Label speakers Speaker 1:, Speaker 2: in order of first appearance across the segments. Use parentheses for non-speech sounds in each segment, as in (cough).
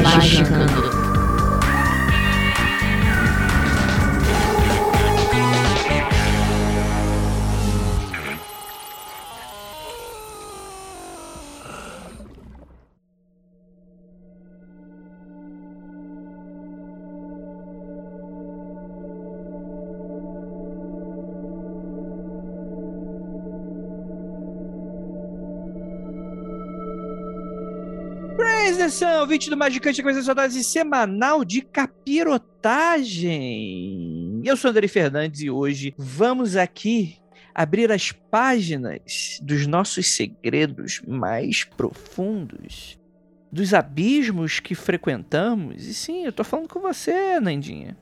Speaker 1: Magicando.
Speaker 2: Atenção, ouvinte do Magicante, começando sua dose semanal de capirotagem. Eu sou André Fernandes e hoje vamos aqui abrir as páginas dos nossos segredos mais profundos, dos abismos que frequentamos. E sim, eu tô falando com você, Nandinha.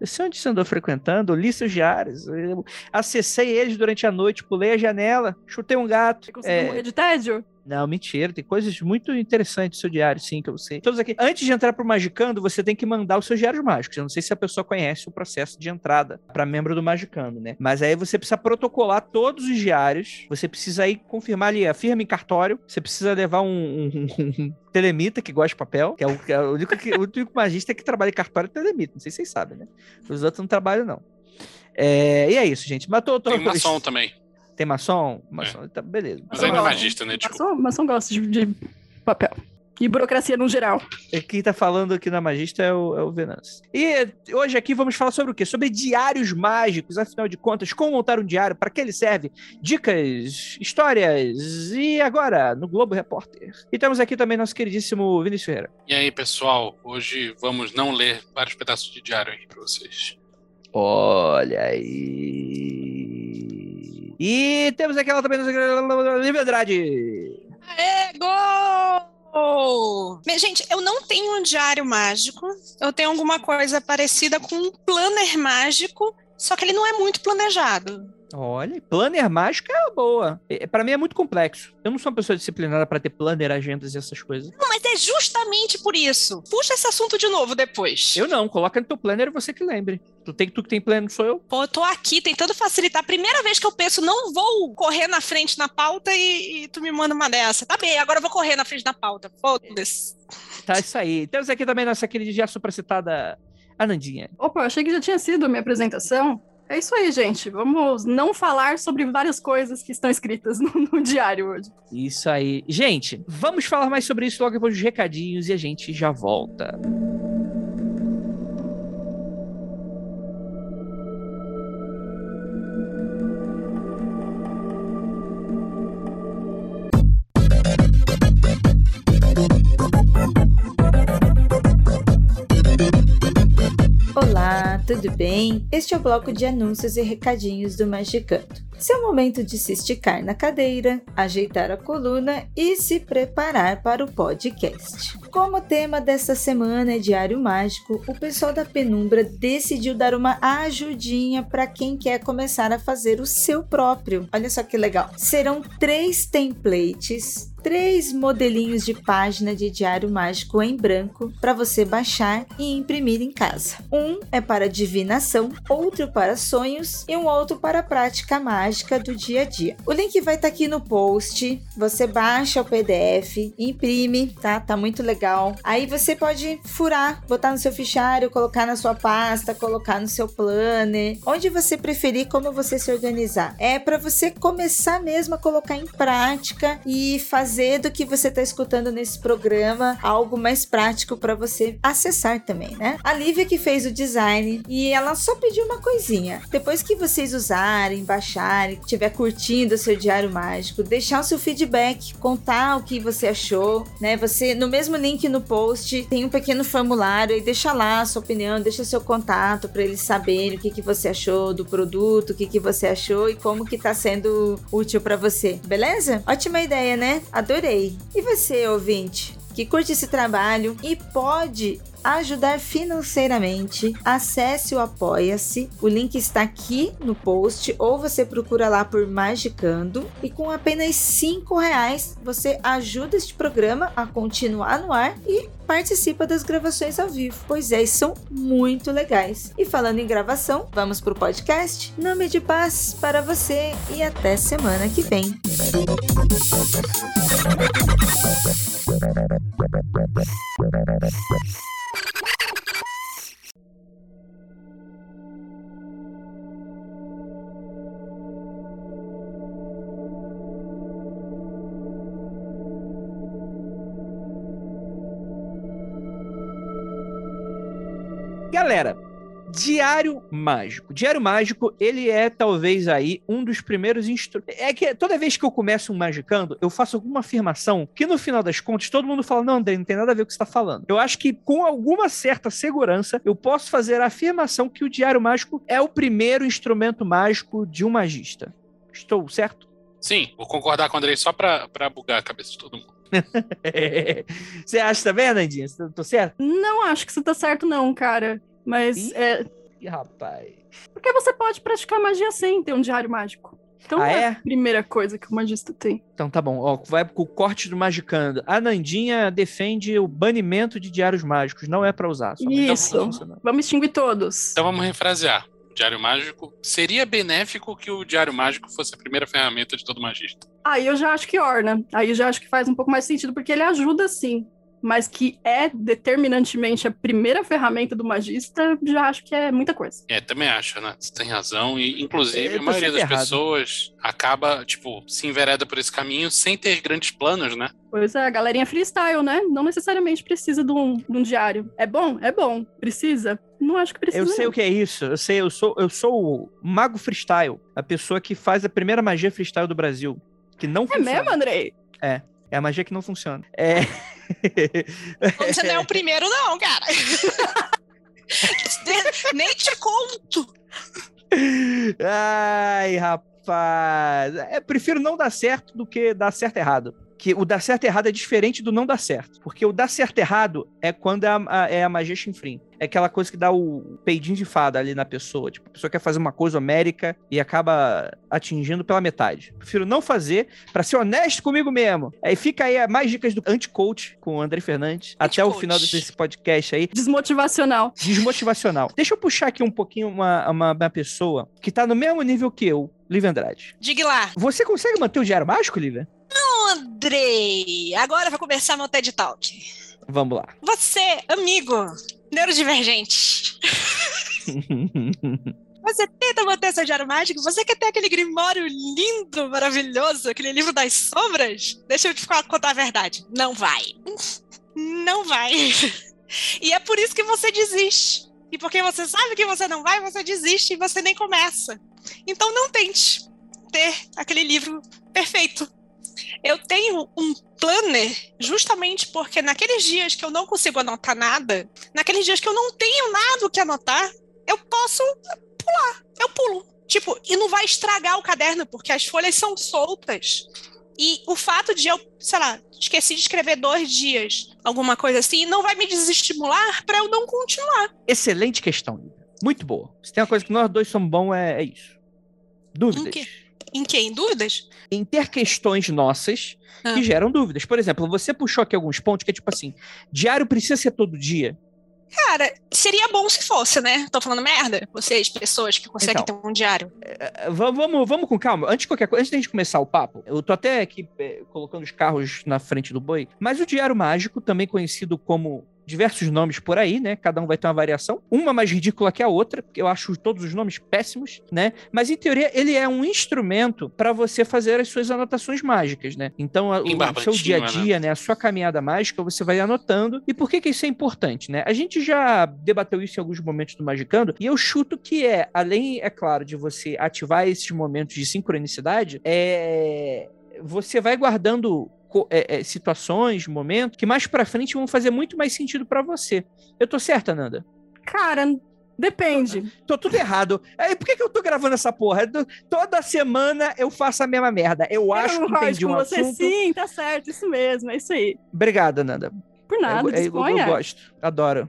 Speaker 2: Eu sei onde você andou frequentando, eu li seus diários, eu acessei eles durante a noite, pulei a janela, chutei um gato.
Speaker 3: Você conseguiu é... morrer de tédio?
Speaker 2: Não, mentira. Tem coisas muito interessantes no seu diário, sim, que eu sei. Todos aqui. Antes de entrar pro Magicando, você tem que mandar os seus diários mágicos. Eu não sei se a pessoa conhece o processo de entrada para membro do Magicando, né? Mas aí você precisa protocolar todos os diários. Você precisa aí confirmar ali a firma em cartório. Você precisa levar um, um, um telemita que gosta de papel, que é o, que é o, único, que, o único magista que trabalha em cartório é telemita. Não sei se vocês sabem, né? Os outros não trabalham, não. É, e é isso, gente. Matou
Speaker 4: Tem maçom também.
Speaker 2: Tem maçom? Maçom, é. tá, beleza.
Speaker 4: Mas ainda é magista, né? Desculpa.
Speaker 3: Maçom, maçom gosta de, de, papel. E burocracia no geral.
Speaker 2: É, quem tá falando aqui na Magista é o, é o Venance. E hoje aqui vamos falar sobre o quê? Sobre diários mágicos, afinal de contas, como montar um diário, para que ele serve, dicas, histórias, e agora, no Globo Repórter. E temos aqui também nosso queridíssimo Vinícius Ferreira.
Speaker 4: E aí, pessoal, hoje vamos não ler vários pedaços de diário aqui para vocês.
Speaker 2: Olha aí. E temos aquela também Lívia Andrade.
Speaker 5: Aê, gol! Gente, eu não tenho um diário mágico. Eu tenho alguma coisa parecida com um planner mágico, só que ele não é muito planejado.
Speaker 2: Olha, planner mágico é boa. É, para mim é muito complexo. Eu não sou uma pessoa disciplinada para ter planner, agendas e essas coisas.
Speaker 5: Não, mas é justamente por isso. Puxa esse assunto de novo depois.
Speaker 2: Eu não, coloca no teu planner e você que lembre. Tu tem tu que tem planner, sou eu.
Speaker 5: Pô, eu tô aqui tentando facilitar. Primeira vez que eu penso, não vou correr na frente na pauta e, e tu me manda uma dessa. Tá bem, agora eu vou correr na frente na pauta. Foda-se.
Speaker 2: Tá, isso aí. Temos aqui também nossa querida já supracitada Anandinha.
Speaker 3: Opa, eu achei que já tinha sido a minha apresentação. É isso aí, gente. Vamos não falar sobre várias coisas que estão escritas (laughs) no, no, diário hoje.
Speaker 2: Isso aí. Gente, vamos falar mais sobre isso logo depois dos recadinhos e a gente já volta.
Speaker 1: Olá, tudo bem? Este é o bloco de anúncios e recadinhos do Magicanto. Seu momento de se esticar na cadeira, ajeitar a coluna e se preparar para o podcast. Como o tema desta semana é Diário Mágico, o pessoal da Penumbra decidiu dar uma ajudinha para quem quer começar a fazer o seu próprio. Olha só que legal! Serão três templates três modelinhos de página de diário mágico em branco para você baixar e imprimir em casa. Um é para divinação, outro para sonhos e um outro para prática mágica do dia a dia. O link vai estar tá aqui no post. Você baixa o PDF, imprime, tá? Tá muito legal. Aí você pode furar, botar no seu fichário, colocar na sua pasta, colocar no seu planner, onde você preferir, como você se organizar. É para você começar mesmo a colocar em prática e fazer fazer do que você está escutando nesse programa algo mais prático para você acessar também, né? A Lívia que fez o design e ela só pediu uma coisinha. Depois que vocês usarem, baixarem, estiver curtindo o seu diário mágico, deixar o seu feedback, contar o que você achou, né? Você no mesmo link no post tem um pequeno formulário e deixa lá a sua opinião, deixa seu contato para eles saberem o que, que você achou do produto, o que, que você achou e como que tá sendo útil para você, beleza? Ótima ideia, né? Adorei. E você, ouvinte? que curte esse trabalho e pode ajudar financeiramente, acesse o Apoia-se. O link está aqui no post ou você procura lá por Magicando e com apenas cinco reais você ajuda este programa a continuar no ar e participa das gravações ao vivo, pois é, são muito legais. E falando em gravação, vamos pro podcast? Nome de paz para você e até semana que vem.
Speaker 2: Galera, Diário Mágico. Diário Mágico, ele é talvez aí um dos primeiros instrumentos. É que toda vez que eu começo um Magicando, eu faço alguma afirmação que no final das contas todo mundo fala: não, André, não tem nada a ver com o que você está falando. Eu acho que com alguma certa segurança eu posso fazer a afirmação que o Diário Mágico é o primeiro instrumento mágico de um magista. Estou certo?
Speaker 4: Sim, vou concordar com o Andrei só pra, pra bugar a cabeça de todo mundo. (laughs)
Speaker 2: você acha também, Nandinha? Tô certo?
Speaker 3: Não acho que você tá certo, não, cara. Mas
Speaker 2: Ih.
Speaker 3: é.
Speaker 2: Rapaz.
Speaker 3: Porque você pode praticar magia sem ter um diário mágico. Então
Speaker 2: Ah,
Speaker 3: é
Speaker 2: é?
Speaker 3: a primeira coisa que o magista tem.
Speaker 2: Então tá bom, ó, vai com o corte do Magicando. A Nandinha defende o banimento de diários mágicos, não é pra usar. Só
Speaker 3: Isso. Vamos extinguir todos.
Speaker 4: Então vamos refrasear. O Diário Mágico seria benéfico que o Diário Mágico fosse a primeira ferramenta de todo magista.
Speaker 3: Aí eu já acho que orna. Aí eu já acho que faz um pouco mais sentido, porque ele ajuda sim. Mas que é determinantemente a primeira ferramenta do magista, já acho que é muita coisa.
Speaker 4: É, também acho, né? Você tem razão. E, inclusive,
Speaker 2: Eu
Speaker 4: a maioria das
Speaker 2: errado.
Speaker 4: pessoas acaba, tipo, se envereda por esse caminho sem ter grandes planos, né?
Speaker 3: Pois é, a galerinha freestyle, né? Não necessariamente precisa de um, de um diário. É bom? É bom. Precisa? Não acho que precisa.
Speaker 2: Eu sei
Speaker 3: não.
Speaker 2: o que é isso. Eu sei, eu sou, eu sou o mago freestyle, a pessoa que faz a primeira magia freestyle do Brasil, que não
Speaker 3: É
Speaker 2: funciona.
Speaker 3: mesmo, Andrei?
Speaker 2: É a magia que não funciona. É. (laughs)
Speaker 5: Você não é o primeiro, não, cara. (laughs) Nem te conto.
Speaker 2: Ai, rapaz. É, prefiro não dar certo do que dar certo errado. Que o dar certo errado é diferente do não dar certo. Porque o dar certo errado é quando é a, a- é a magia chinfrim. É aquela coisa que dá o peidinho de fada ali na pessoa. Tipo, a pessoa quer fazer uma coisa homérica e acaba atingindo pela metade. Prefiro não fazer pra ser honesto comigo mesmo. Aí fica aí mais dicas do anti-coach com o André Fernandes. Até o final desse podcast aí
Speaker 3: Desmotivacional.
Speaker 2: desmotivacional. Deixa eu puxar aqui um pouquinho uma, uma, uma pessoa que tá no mesmo nível que eu, Lívia Andrade.
Speaker 5: Diga lá.
Speaker 2: Você consegue manter o diário mágico, Lívia?
Speaker 5: Andrei, agora vai começar meu TED Talk.
Speaker 2: Vamos lá.
Speaker 5: Você, amigo, neurodivergente, você tenta manter seu diário mágico? Você quer ter aquele grimório lindo, maravilhoso, aquele livro das sombras? Deixa eu te contar a verdade. Não vai. Não vai. E é por isso que você desiste. E porque você sabe que você não vai, você desiste e você nem começa. Então não tente ter aquele livro perfeito. Eu tenho um planner justamente porque naqueles dias que eu não consigo anotar nada, naqueles dias que eu não tenho nada o que anotar, eu posso pular, eu pulo. Tipo, e não vai estragar o caderno, porque as folhas são soltas. E o fato de eu, sei lá, esqueci de escrever dois dias, alguma coisa assim, não vai me desestimular para eu não continuar.
Speaker 2: Excelente questão, Lívia. Muito boa. Se tem uma coisa que nós dois somos bons, é, é isso. Dúvidas.
Speaker 5: Em quê? Em? Dúvidas?
Speaker 2: Em ter questões nossas
Speaker 5: Ah.
Speaker 2: que geram dúvidas. Por exemplo, você puxou aqui alguns pontos que é tipo assim: diário precisa ser todo dia.
Speaker 5: Cara, seria bom se fosse, né? Tô falando merda? Vocês, pessoas que conseguem
Speaker 2: Então.
Speaker 5: ter um diário.
Speaker 2: É, Vamos, vamos, vamos com calma. Antes de qualquer coisa, antes de a gente começar o papo, eu tô até aqui é, colocando os carros na frente do boi, mas o Diário Mágico, também conhecido como diversos nomes por aí, né? Cada um vai ter uma variação. Uma mais ridícula que a outra, porque eu acho todos os nomes péssimos, né? Mas em teoria ele é um instrumento para você fazer as suas anotações mágicas, né? Então o, o seu dia a
Speaker 4: barbantinho,
Speaker 2: dia, né? A sua caminhada mágica, você vai anotando. E por que que isso é importante, né? A gente já debateu isso em alguns momentos do Magicando, e eu chuto que é, além, é claro, de você ativar esses momentos de sincronicidade, é você vai guardando é, é, situações, momentos que mais pra frente vão fazer muito mais sentido pra você. Eu tô certa, Nanda?
Speaker 3: Cara, depende.
Speaker 2: Tô tudo errado. Aí por que, que eu tô gravando essa porra? Do- Toda semana eu faço a mesma merda. Eu acho
Speaker 3: eu
Speaker 2: que
Speaker 3: concordo
Speaker 2: entendi um
Speaker 3: você,
Speaker 2: assunto.
Speaker 3: sim, tá certo, isso mesmo, é isso aí.
Speaker 2: Obrigada, Nanda.
Speaker 3: Por nada,
Speaker 2: é, eu,
Speaker 3: disponha.
Speaker 2: eu gosto, adoro.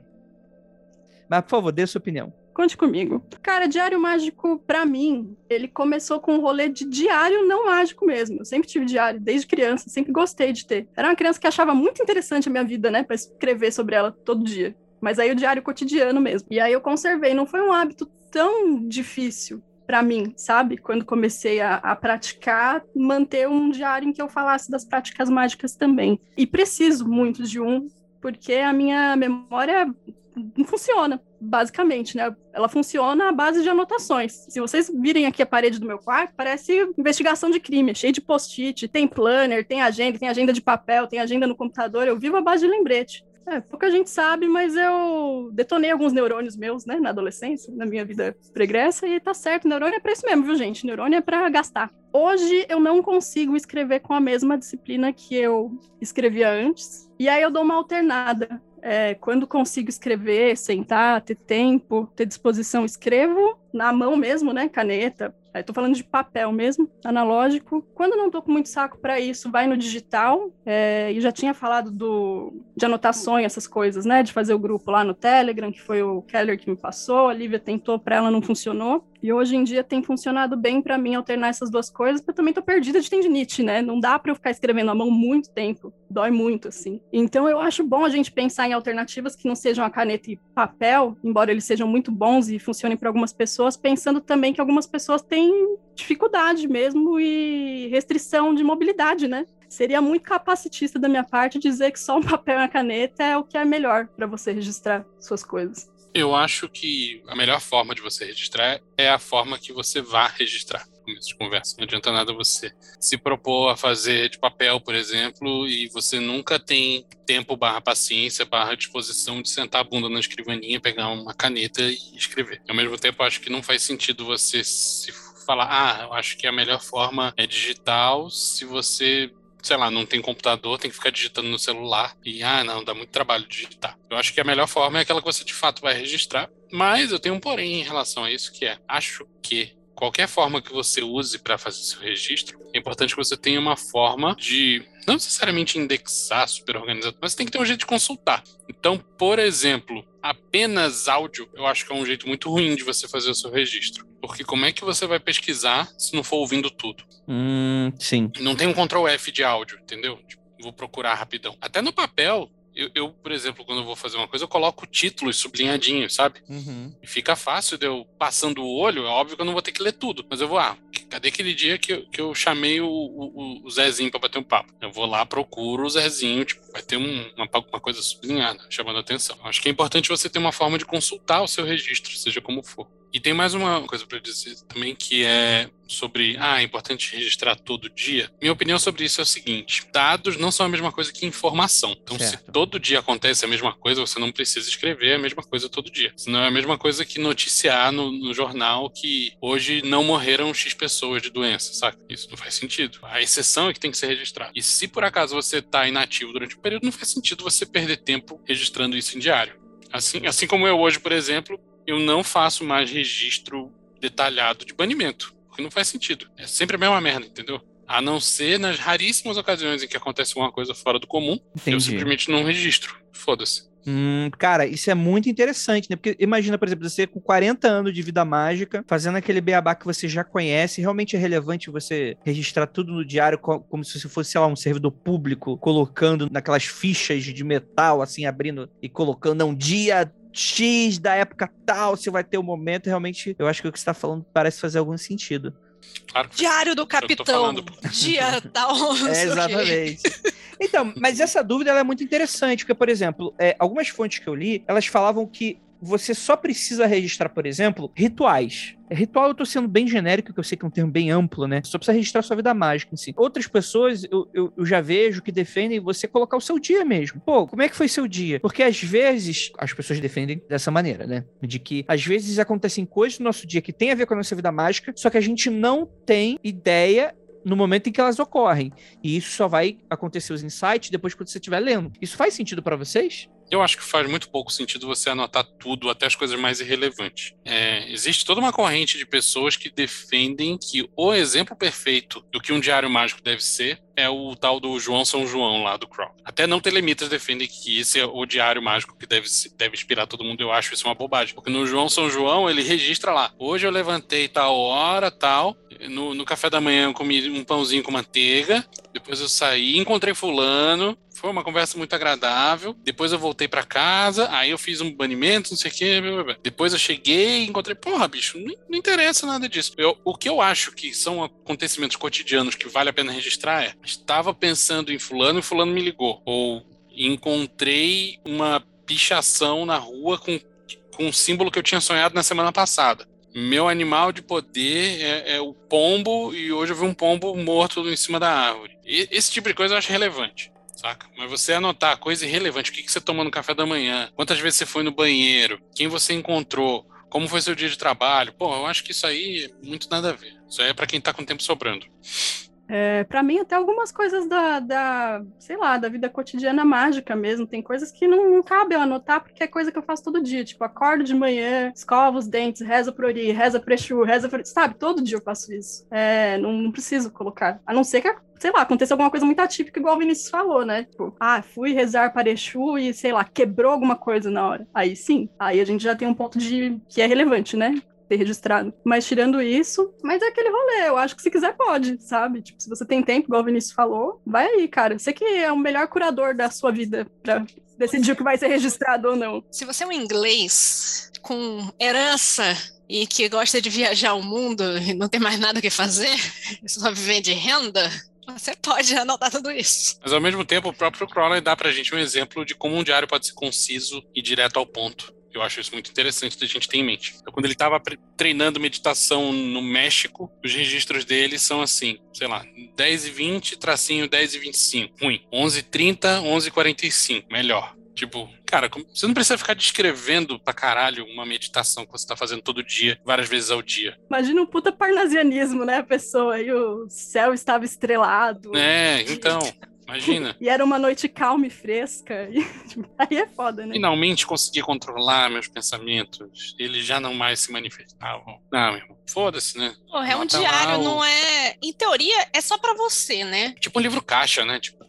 Speaker 2: Mas, por favor, dê sua opinião.
Speaker 3: Conte comigo. Cara, Diário Mágico, pra mim, ele começou com um rolê de diário não mágico mesmo. Eu sempre tive diário, desde criança, sempre gostei de ter. Era uma criança que achava muito interessante a minha vida, né, pra escrever sobre ela todo dia. Mas aí o diário cotidiano mesmo. E aí eu conservei. Não foi um hábito tão difícil para mim, sabe? Quando comecei a, a, praticar, manter um diário em que eu falasse das práticas mágicas também. E preciso muito de um, porque a minha memória não funciona, basicamente, né? Ela funciona à base de anotações. Se vocês virem aqui a parede do meu quarto, parece investigação de crime, cheio de post-it, tem planner, tem agenda, tem agenda de papel, tem agenda no computador. Eu vivo à base de lembrete. É, pouca gente sabe, mas eu detonei alguns neurônios meus, né, na adolescência, na minha vida pregressa, e tá certo, neurônio é pra isso mesmo, viu, gente? Neurônio é pra gastar. Hoje eu não consigo escrever com a mesma disciplina que eu escrevia antes, e aí eu dou uma alternada. É, quando consigo escrever, sentar, ter tempo, ter disposição, escrevo na mão mesmo, né, caneta, tô falando de papel mesmo, analógico. Quando não tô com muito saco para isso, vai no digital. É, e já tinha falado do, de anotações, essas coisas, né? De fazer o grupo lá no Telegram, que foi o Keller que me passou. A Lívia tentou, para ela não funcionou. E hoje em dia tem funcionado bem para mim alternar essas duas coisas, porque eu também tô perdida de tendinite, né? Não dá para eu ficar escrevendo à mão muito tempo, dói muito assim. Então eu acho bom a gente pensar em alternativas que não sejam a caneta e papel, embora eles sejam muito bons e funcionem para algumas pessoas, pensando também que algumas pessoas têm dificuldade mesmo e restrição de mobilidade, né? Seria muito capacitista da minha parte dizer que só um papel e uma caneta é o que é melhor para você registrar suas coisas.
Speaker 4: Eu acho que a melhor forma de você registrar é a forma que você vá registrar. Começo de conversa. Não adianta nada você se propor a fazer de papel, por exemplo, e você nunca tem tempo barra paciência, barra disposição de sentar a bunda na escrivaninha, pegar uma caneta e escrever. Ao mesmo tempo, acho que não faz sentido você se falar, ah, eu acho que a melhor forma é digital se você sei lá, não tem computador, tem que ficar digitando no celular e, ah, não, dá muito trabalho digitar. Eu acho que a melhor forma é aquela que você de fato vai registrar, mas eu tenho um porém em relação a isso, que é, acho que qualquer forma que você use para fazer seu registro, é importante que você tenha uma forma de não necessariamente indexar super organizado, mas tem que ter um jeito de consultar. Então, por exemplo, apenas áudio, eu acho que é um jeito muito ruim de você fazer o seu registro. Porque como é que você vai pesquisar se não for ouvindo tudo?
Speaker 2: Hum, sim.
Speaker 4: Não tem um Ctrl F de áudio, entendeu? Tipo, vou procurar rapidão. Até no papel, eu, eu, por exemplo, quando eu vou fazer uma coisa, eu coloco títulos sublinhadinhos, sabe?
Speaker 2: Uhum.
Speaker 4: E fica fácil de eu, passando o olho, é óbvio que eu não vou ter que ler tudo, mas eu vou, ah, cadê aquele dia que eu, que eu chamei o, o, o Zezinho pra bater um papo? Eu vou lá, procuro o Zezinho, tipo, vai ter um, uma, uma coisa sublinhada, chamando a atenção. Acho que é importante você ter uma forma de consultar o seu registro, seja como for. E tem mais uma coisa para dizer também que é sobre, ah, é importante registrar todo dia. Minha opinião sobre isso é o seguinte: dados não são a mesma coisa que informação. Então, certo. se todo dia acontece a mesma coisa, você não precisa escrever a mesma coisa todo dia. Senão é a mesma coisa que noticiar no, no jornal que hoje não morreram X pessoas de doença, saca? Isso não faz sentido. A exceção é que tem que ser registrado. E se por acaso você está inativo durante o período, não faz sentido você perder tempo registrando isso em diário. Assim, assim como eu hoje, por exemplo, eu não faço mais registro detalhado de banimento, porque não faz sentido. É sempre a mesma merda, entendeu? A não ser nas raríssimas ocasiões em que acontece alguma coisa fora do comum, Entendi. eu simplesmente não registro. Foda-se.
Speaker 2: Hum, cara, isso é muito interessante, né? Porque imagina, por exemplo, você com 40 anos de vida mágica, fazendo aquele beabá que você já conhece, realmente é relevante você registrar tudo no diário como se você fosse, sei lá, um servidor público, colocando naquelas fichas de metal, assim, abrindo e colocando, não, dia X da época tal, se vai ter o um momento, realmente eu acho que o que você está falando parece fazer algum sentido.
Speaker 5: Claro. Diário do Capitão, dia (laughs) tal.
Speaker 2: É, exatamente. Então, mas essa dúvida é muito interessante, porque, por exemplo, é, algumas fontes que eu li, elas falavam que você só precisa registrar, por exemplo, rituais. Ritual eu tô sendo bem genérico, que eu sei que é um termo bem amplo, né? Só precisa registrar sua vida mágica em si. Outras pessoas eu, eu, eu, já vejo que defendem você colocar o seu dia mesmo. Pô, como é que foi seu dia? Porque às vezes as pessoas defendem dessa maneira, né? De que às vezes acontecem coisas no nosso dia que tem a ver com a nossa vida mágica, só que a gente não tem ideia no momento em que elas ocorrem. E isso só vai acontecer os insights depois que você estiver lendo. Isso faz sentido para vocês?
Speaker 4: Eu acho que faz muito pouco sentido você anotar tudo, até as coisas mais irrelevantes. É, existe toda uma corrente de pessoas que defendem que o exemplo perfeito do que um diário mágico deve ser é o tal do João São João lá do Crow. Até não telemitas defendem que esse é o diário mágico que deve, deve inspirar todo mundo. Eu acho isso uma bobagem. Porque no João São João ele registra lá: hoje eu levantei tal hora, tal. No, no café da manhã eu comi um pãozinho com manteiga. Depois eu saí, encontrei fulano. Foi uma conversa muito agradável. Depois eu voltei para casa, aí eu fiz um banimento, não sei o quê. Blá, blá, blá. Depois eu cheguei e encontrei. Porra, bicho, não, não interessa nada disso. Eu, o que eu acho que são acontecimentos cotidianos que vale a pena registrar é: estava pensando em fulano e fulano me ligou. Ou encontrei uma pichação na rua com, com um símbolo que eu tinha sonhado na semana passada. Meu animal de poder é, é, o pombo e hoje eu vi um pombo morto em cima da árvore. E, esse tipo de coisa eu acho relevante, saca? Mas você anotar coisa irrelevante, o que, que você tomou no café da manhã, quantas vezes você foi no banheiro, quem você encontrou, como foi seu dia de trabalho, pô, eu acho que isso aí é muito nada a ver. Isso aí é para quem tá com tempo sobrando.
Speaker 3: É, para mim, até algumas coisas da, da, sei lá, da vida cotidiana mágica mesmo. Tem coisas que não, não cabe eu anotar, porque é coisa que eu faço todo dia. Tipo, acordo de manhã, escovo os dentes, reza pro Ori, reza pro Exu, reza pro... Sabe, todo dia eu faço isso. É, não, não preciso colocar. A não ser que, sei lá, aconteça alguma coisa muito atípica, igual o Vinícius falou, né? Tipo, ah, fui rezar para Exu e, sei lá, quebrou alguma coisa na hora. Aí sim, aí a gente já tem um ponto de que é relevante, né? Ter registrado. Mas tirando isso, mas é aquele rolê, eu acho que se quiser pode, sabe? Tipo, se você tem tempo, igual o Vinícius falou, vai aí, cara. Você que é o melhor curador da sua vida pra decidir o que vai ser registrado ou não.
Speaker 5: Se você é um inglês com herança e que gosta de viajar o mundo e não tem mais nada o que fazer, (laughs) só viver de renda, você pode anotar tudo isso.
Speaker 4: Mas ao mesmo tempo, o próprio Crowley dá pra gente um exemplo de como um diário pode ser conciso e direto ao ponto. Eu acho isso muito interessante da gente ter em mente. Então, quando ele estava treinando meditação no México, os registros dele são assim, sei lá, 10 e 20, tracinho 10 e 25. Ruim. 11 e 30, 11 e 45. Melhor. Tipo, cara, você não precisa ficar descrevendo pra caralho uma meditação que você tá fazendo todo dia, várias vezes ao dia.
Speaker 3: Imagina um puta parnasianismo, né, a pessoa? E o céu estava estrelado.
Speaker 4: É, então. (laughs) Imagina.
Speaker 3: e era uma noite calma e fresca. E, (laughs) aí é foda, né?
Speaker 4: Finalmente consegui controlar meus pensamentos. Eles já não mais se manifestavam. Não, meu irmão. Foda-se, né?
Speaker 5: Porra, é um diário, o... não é. Em teoria, é só para você, né?
Speaker 4: Tipo um livro caixa, né? Tipo.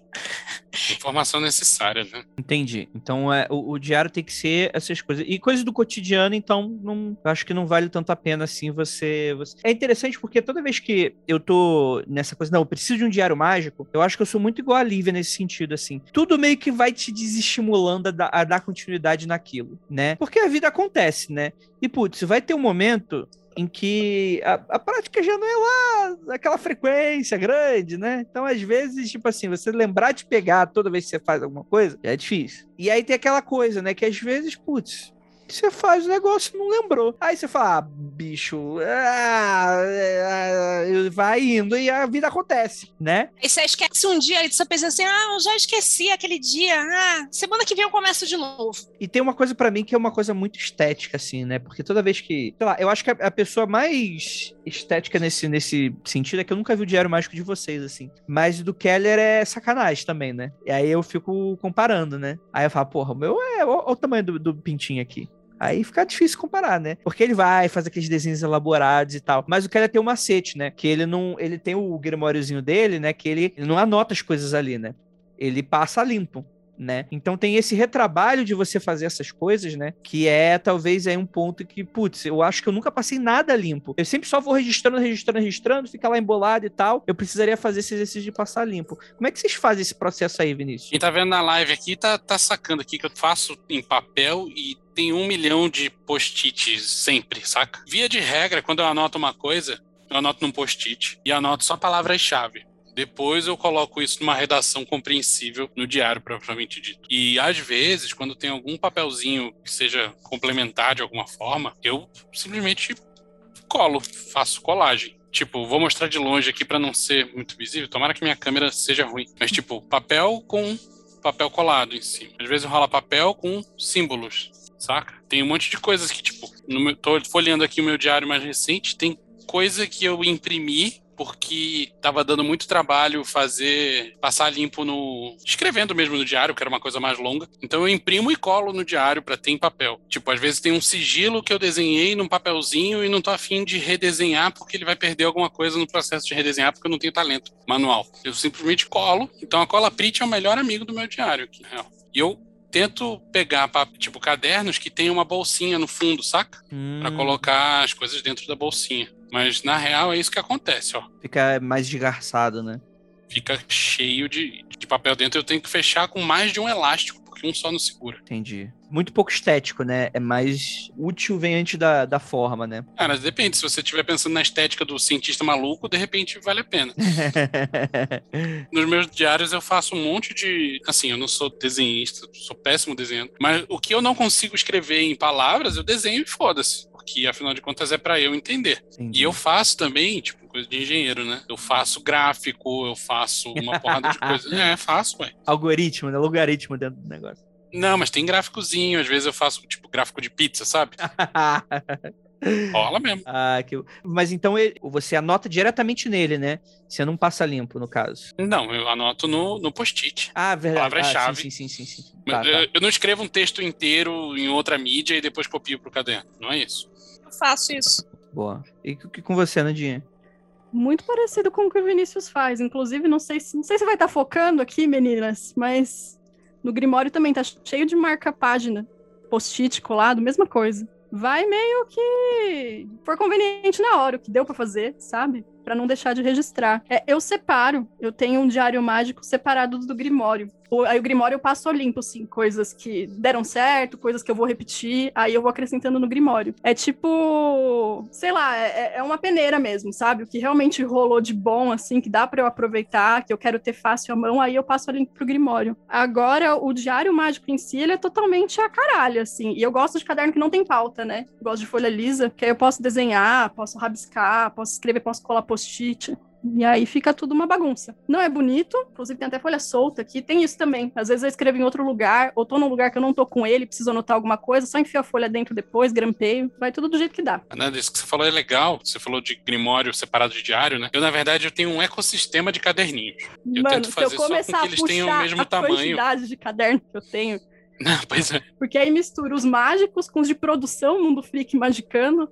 Speaker 4: Informação necessária, né?
Speaker 2: Entendi. Então é, o, o, diário tem que ser essas coisas. E coisas do cotidiano, então, não, acho que não vale tanto a pena assim você, você, É interessante porque toda vez que eu tô nessa coisa, não, eu preciso de um diário mágico, eu acho que eu sou muito igual a Lívia nesse sentido, assim. Tudo meio que vai te desestimulando a, a dar continuidade naquilo, né? Porque a vida acontece, né? E, putz, vai ter um momento em que a, a, prática já não é lá aquela frequência grande, né? Então, às vezes, tipo assim, você lembrar de pegar toda vez que você faz alguma coisa, já é difícil. E aí tem aquela coisa, né? Que às vezes, putz, você faz o negócio e não lembrou. Aí você fala, ah, bicho, ah, ah, vai indo e a vida acontece, né?
Speaker 5: Aí você esquece um dia e você pensa assim, ah, eu já esqueci aquele dia, ah, semana que vem eu começo de novo.
Speaker 2: E tem uma coisa para mim que é uma coisa muito estética, assim, né? Porque toda vez que, sei lá, eu acho que a, a pessoa mais estética nesse, nesse sentido é que eu nunca vi o Diário Mágico de vocês, assim. Mas do Keller é sacanagem também, né? E aí eu fico comparando, né? Aí eu falo, porra, o meu é. Olha o tamanho do, do pintinho aqui. Aí fica difícil comparar, né? Porque ele vai, faz aqueles desenhos elaborados e tal. Mas o Keller tem um macete, né? Que ele não. Ele tem o grimóriozinho dele, né? Que ele, ele não anota as coisas ali, né? Ele passa limpo né? Então tem esse retrabalho de você fazer essas coisas, né? Que é talvez é um ponto que, putz, eu acho que eu nunca passei nada limpo. Eu sempre só vou registrando, registrando, registrando, fica lá embolado e tal. Eu precisaria fazer esse exercício de passar limpo. Como é que vocês fazem esse processo aí, Vinícius?
Speaker 4: Quem tá vendo na live aqui tá, tá sacando aqui que eu faço em papel e tem um milhão de post-its sempre, saca? Via de regra, quando eu anoto uma coisa, eu anoto num post-it e anoto só palavras-chave. Depois eu coloco isso numa redação compreensível no diário, propriamente dito. E às vezes, quando tem algum papelzinho que seja complementar de alguma forma, eu simplesmente colo, faço colagem. Tipo, vou mostrar de longe aqui para não ser muito visível. Tomara que minha câmera seja ruim. Mas, tipo, papel com papel colado em cima. Às vezes rola papel com símbolos, saca? Tem um monte de coisas que, tipo, no meu, tô folheando aqui o meu diário mais recente, tem coisa que eu imprimi porque tava dando muito trabalho fazer, passar limpo no. escrevendo mesmo no diário, que era uma coisa mais longa. Então eu imprimo e colo no diário para ter em papel. Tipo, às vezes tem um sigilo que eu desenhei num papelzinho e não tô afim de redesenhar porque ele vai perder alguma coisa no processo de redesenhar porque eu não tenho talento manual. Eu simplesmente colo. Então a cola print é o melhor amigo do meu diário aqui, na real. E eu tento pegar, tipo, cadernos que tem uma bolsinha no fundo, saca?
Speaker 2: Hum,
Speaker 4: Pra colocar as coisas dentro da bolsinha. Mas na real é isso que acontece, ó.
Speaker 2: Fica mais desgarçado, né?
Speaker 4: Fica cheio de, de papel dentro. Eu tenho que fechar com mais de um elástico, porque um só não segura.
Speaker 2: Entendi. Muito pouco estético, né? É mais útil, vem antes da, da forma, né? (laughs)
Speaker 4: Cara, depende. Se você estiver pensando na estética do cientista maluco, de repente vale a pena. (laughs) Nos meus diários eu faço um monte de. Assim, eu não sou desenhista, sou péssimo desenhando. Mas o que eu não consigo escrever em palavras, eu desenho e foda-se. Porque afinal de contas é pra eu entender.
Speaker 2: Entendi.
Speaker 4: E eu faço também, tipo, coisa de engenheiro, né? Eu faço gráfico, eu faço uma porrada de coisas. (laughs) É, faço, ué.
Speaker 2: Algoritmo, né? Logaritmo dentro do negócio.
Speaker 4: Não, mas tem gráficozinho. Às vezes eu faço, tipo, gráfico de pizza, sabe? (laughs) Rola mesmo.
Speaker 2: ah, que... Mas então ele- você anota diretamente nele, né? Você não passa limpo, no caso.
Speaker 4: Não, eu anoto no, no post-it.
Speaker 2: Ah, verdade.
Speaker 4: Palavra-chave.
Speaker 2: Ah, sim, sim, sim, sim. sim. Tá, tá.
Speaker 4: Eu, eu não escrevo um texto inteiro em outra mídia e depois copio pro caderno. Não é isso.
Speaker 5: Eu faço isso.
Speaker 2: Boa. E o que com você, Nandinha?
Speaker 3: Muito parecido com o que o Vinícius faz. Inclusive, não sei se, não sei se vai estar focando aqui, meninas, mas no Grimório também tá cheio de marca-página, post-it colado, mesma coisa. Vai meio que for conveniente na hora, o que deu pra fazer, sabe? Pra não deixar de registrar. É, eu separo, eu tenho um diário mágico separado do Grimório. Aí o Grimório eu passo a limpo, assim, coisas que deram certo, coisas que eu vou repetir, aí eu vou acrescentando no Grimório. É tipo, sei lá, é, é uma peneira mesmo, sabe? O que realmente rolou de bom, assim, que dá pra eu aproveitar, que eu quero ter fácil à mão, aí eu passo a limpo pro Grimório. Agora, o diário mágico em si, ele é totalmente a caralho, assim. E eu gosto de caderno que não tem pauta, né? Gosto de folha lisa, que aí eu posso desenhar, posso rabiscar, posso escrever, posso colar post-it. E aí fica tudo uma bagunça. Não é bonito, inclusive tem até folha solta aqui. Tem isso também. Às vezes eu escrevo em outro lugar, ou tô num lugar que eu não tô com ele, preciso anotar alguma coisa, só enfio a folha dentro depois, grampeio. Vai tudo do jeito que dá.
Speaker 4: Nada, isso que você falou é legal. Você falou de grimório separado de diário, né? Eu, na verdade, eu tenho um ecossistema de caderninhos. Eu
Speaker 3: Mano,
Speaker 4: tento
Speaker 3: se eu
Speaker 4: fazer só com
Speaker 3: começar
Speaker 4: que
Speaker 3: a
Speaker 4: eles tenham o mesmo
Speaker 3: a
Speaker 4: tamanho.
Speaker 3: quantidade de caderno que eu tenho, (laughs)
Speaker 4: Não, pois é.
Speaker 3: Porque aí mistura os mágicos com os de produção, Mundo Freak magicano,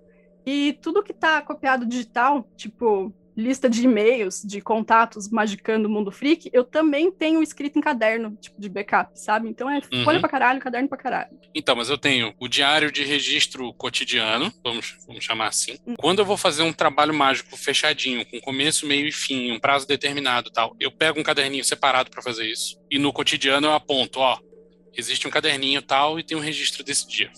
Speaker 3: e tudo que tá copiado digital, tipo lista de e-mails, de contatos magicando Mundo Freak, eu também tenho escrito em caderno, tipo de backup, sabe? Então é
Speaker 4: Uhum.
Speaker 3: folha pra caralho, caderno pra caralho.
Speaker 4: Então, mas eu tenho o diário de registro cotidiano, vamos, vamos chamar assim.
Speaker 3: Hum.
Speaker 4: Quando eu vou fazer um trabalho mágico fechadinho, com começo, meio e fim, um prazo determinado e tal, eu pego um caderninho separado para fazer isso. E no cotidiano eu aponto, ó, existe um caderninho tal e tem um registro desse dia.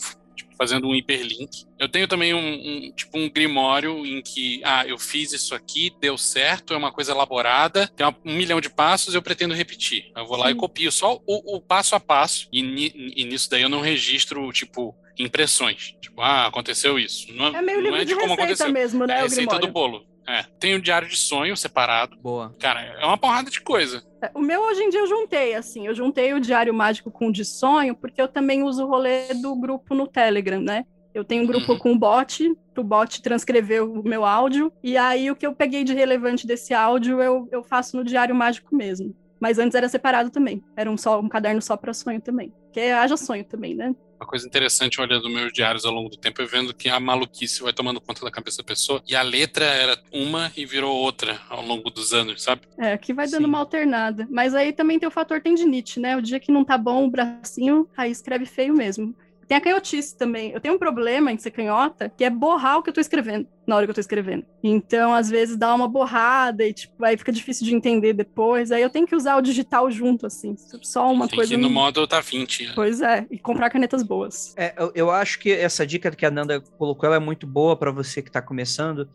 Speaker 4: Fazendo um hiperlink. Eu tenho também um, um- tipo um grimório em que, ah, eu fiz isso aqui, deu certo, é uma coisa elaborada, tem uma- um milhão de passos, eu pretendo repetir. Eu vou lá e
Speaker 3: Sim.
Speaker 4: copio só o, o passo a passo. E, ni- e nisso daí eu não registro, tipo, impressões. Tipo, ah, aconteceu isso. Não,
Speaker 3: É meio
Speaker 4: não
Speaker 3: livro
Speaker 4: é
Speaker 3: de,
Speaker 4: de como
Speaker 3: receita
Speaker 4: aconteceu.
Speaker 3: mesmo,
Speaker 4: É
Speaker 3: né,
Speaker 4: a
Speaker 3: o
Speaker 4: receita
Speaker 3: Grimório?
Speaker 4: do bolo. É. Tem o diário de sonho separado.
Speaker 2: Boa.
Speaker 4: Cara, é uma porrada de coisa.
Speaker 3: O meu hoje em dia eu juntei, assim, eu juntei o Diário Mágico com o de sonho, porque eu também uso o rolê do grupo no Telegram, né? Eu tenho um grupo
Speaker 4: Uhum.
Speaker 3: com o bot, o bot transcreveu o meu áudio, e aí o que eu peguei de relevante desse áudio eu, eu faço no Diário Mágico mesmo. Mas antes era separado também, era um, só, um caderno só para sonho também. Que haja sonho também, né?
Speaker 4: Uma coisa interessante olhando meus diários ao longo do tempo é vendo que a maluquice vai tomando conta da cabeça da pessoa. E a letra era uma e virou outra ao longo dos anos, sabe?
Speaker 3: É, aqui vai dando
Speaker 2: Sim.
Speaker 3: uma alternada. Mas aí também tem o fator tendinite, né? O dia que não tá bom o bracinho, aí escreve feio mesmo. Tem a canhotice também. Eu tenho um problema em ser canhota, que é borrar o que eu tô escrevendo, na hora que eu tô escrevendo. Então, às vezes, dá uma borrada e, tipo, aí fica difícil de entender depois. Aí eu tenho que usar o digital junto, assim. Só uma
Speaker 4: Tem
Speaker 3: coisa.
Speaker 4: que no modo tá 20.
Speaker 3: Pois é, e comprar canetas boas.
Speaker 2: É, eu, eu acho que essa dica que a Nanda colocou ela é muito boa para você que está começando,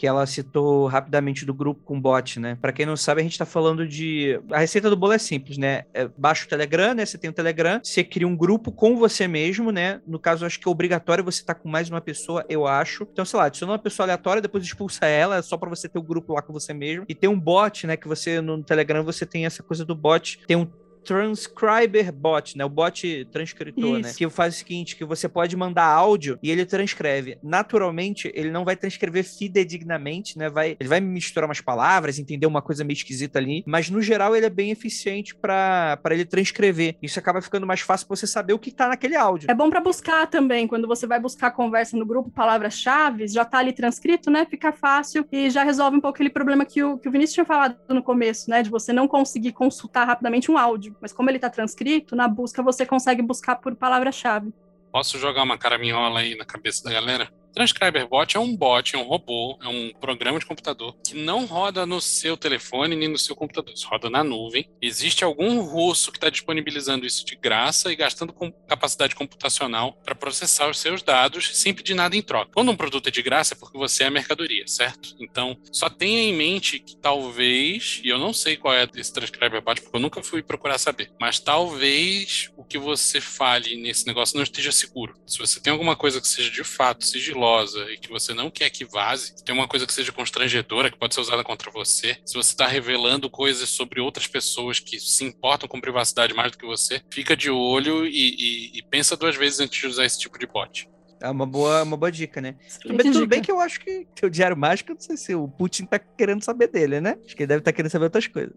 Speaker 2: que ela citou rapidamente do grupo com bot, né? Para quem não sabe, a gente tá falando de a receita do bolo é simples, né? É, baixa o Telegram, né? Você tem o Telegram, você cria um grupo com você mesmo, né? No caso, acho que é obrigatório você estar com mais uma pessoa, eu acho. Então, sei lá, adiciona uma pessoa aleatória, depois expulsa ela, é só para você ter o grupo lá com você mesmo. E tem um bot, né, que você no Telegram você tem essa coisa do bot, tem um transcriber bot, né? O bot transcritor, né?
Speaker 3: Isso.
Speaker 2: Que faz o seguinte, que você pode mandar áudio e ele transcreve. Naturalmente, ele não vai transcrever fidedignamente, né? Vai, ele vai misturar umas palavras, entender uma coisa meio esquisita ali, mas no geral ele é bem eficiente para ele transcrever. Isso acaba ficando mais fácil pra você saber o que tá naquele áudio.
Speaker 3: É bom pra buscar também, quando você vai buscar a conversa no grupo, palavras-chave, já tá ali transcrito, né? Fica fácil e já resolve um pouco aquele problema que o, que o Vinícius tinha falado no começo, né? De você não conseguir consultar rapidamente um áudio. Mas como ele tá transcrito, na busca você consegue buscar por palavra-chave.
Speaker 4: Posso jogar uma caraminhola aí na cabeça da galera? Transcriber Bot é um bot, é um robô, é um programa de computador que não roda no seu telefone nem no seu computador, isso roda na nuvem. Existe algum russo que está disponibilizando isso de graça e gastando com capacidade computacional para processar os seus dados sem pedir nada em troca. Quando um produto é de graça é porque você é a mercadoria, certo? Então, só tenha em mente que talvez, e eu não sei qual é esse Transcriber Bot porque eu nunca fui procurar saber, mas talvez o que você fale nesse negócio não esteja seguro. Se você tem alguma coisa que seja de fato sigilosa e que você não quer que vaze, tem uma coisa que seja constrangedora, que pode ser usada contra você, se você está revelando coisas sobre outras pessoas que se importam com privacidade mais do que você, fica de olho e, e- e pensa duas vezes antes de usar esse tipo de bot.
Speaker 2: É uma boa, uma boa dica, né? Tudo bem, tudo bem que eu acho que teu diário mágico, eu não sei se o Putin tá querendo saber dele, né? Acho que ele deve estar querendo saber outras coisas.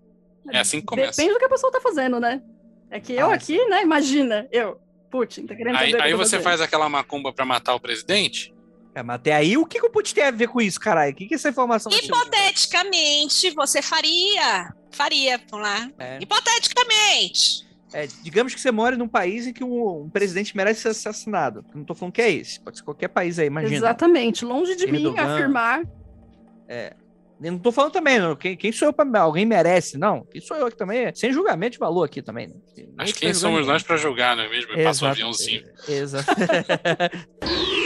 Speaker 4: É assim que começa.
Speaker 3: Depende do que a pessoa tá fazendo, né? É que eu
Speaker 2: Ah,
Speaker 3: aqui, né? Imagina, eu, Putin, tá querendo
Speaker 4: Aí,
Speaker 3: saber
Speaker 4: aí
Speaker 3: tô
Speaker 4: você
Speaker 3: fazendo.
Speaker 4: faz aquela macumba para matar o presidente?
Speaker 2: É, mas até aí, o que, que o Putin tem a ver com isso, caralho? O que, que essa informação...
Speaker 5: Hipoteticamente, você faria. Faria, vamos lá.
Speaker 2: É.
Speaker 5: Hipoteticamente.
Speaker 2: É, digamos que você mora num país em que um, um presidente merece ser assassinado. Não tô falando que é esse. Pode ser qualquer país aí, imagina.
Speaker 3: Exatamente. Longe de mim
Speaker 2: Erdogan.
Speaker 3: afirmar.
Speaker 2: Eu não tô falando também, não. Quem, quem sou eu pra. Alguém merece, não. Quem sou eu aqui também? Sem julgamento de valor aqui também. né?
Speaker 4: Que quem somos
Speaker 2: ninguém.
Speaker 4: nós para julgar, não é mesmo? Eu passo um
Speaker 2: Exato,
Speaker 4: aviãozinho.
Speaker 2: Exato. (laughs) (laughs)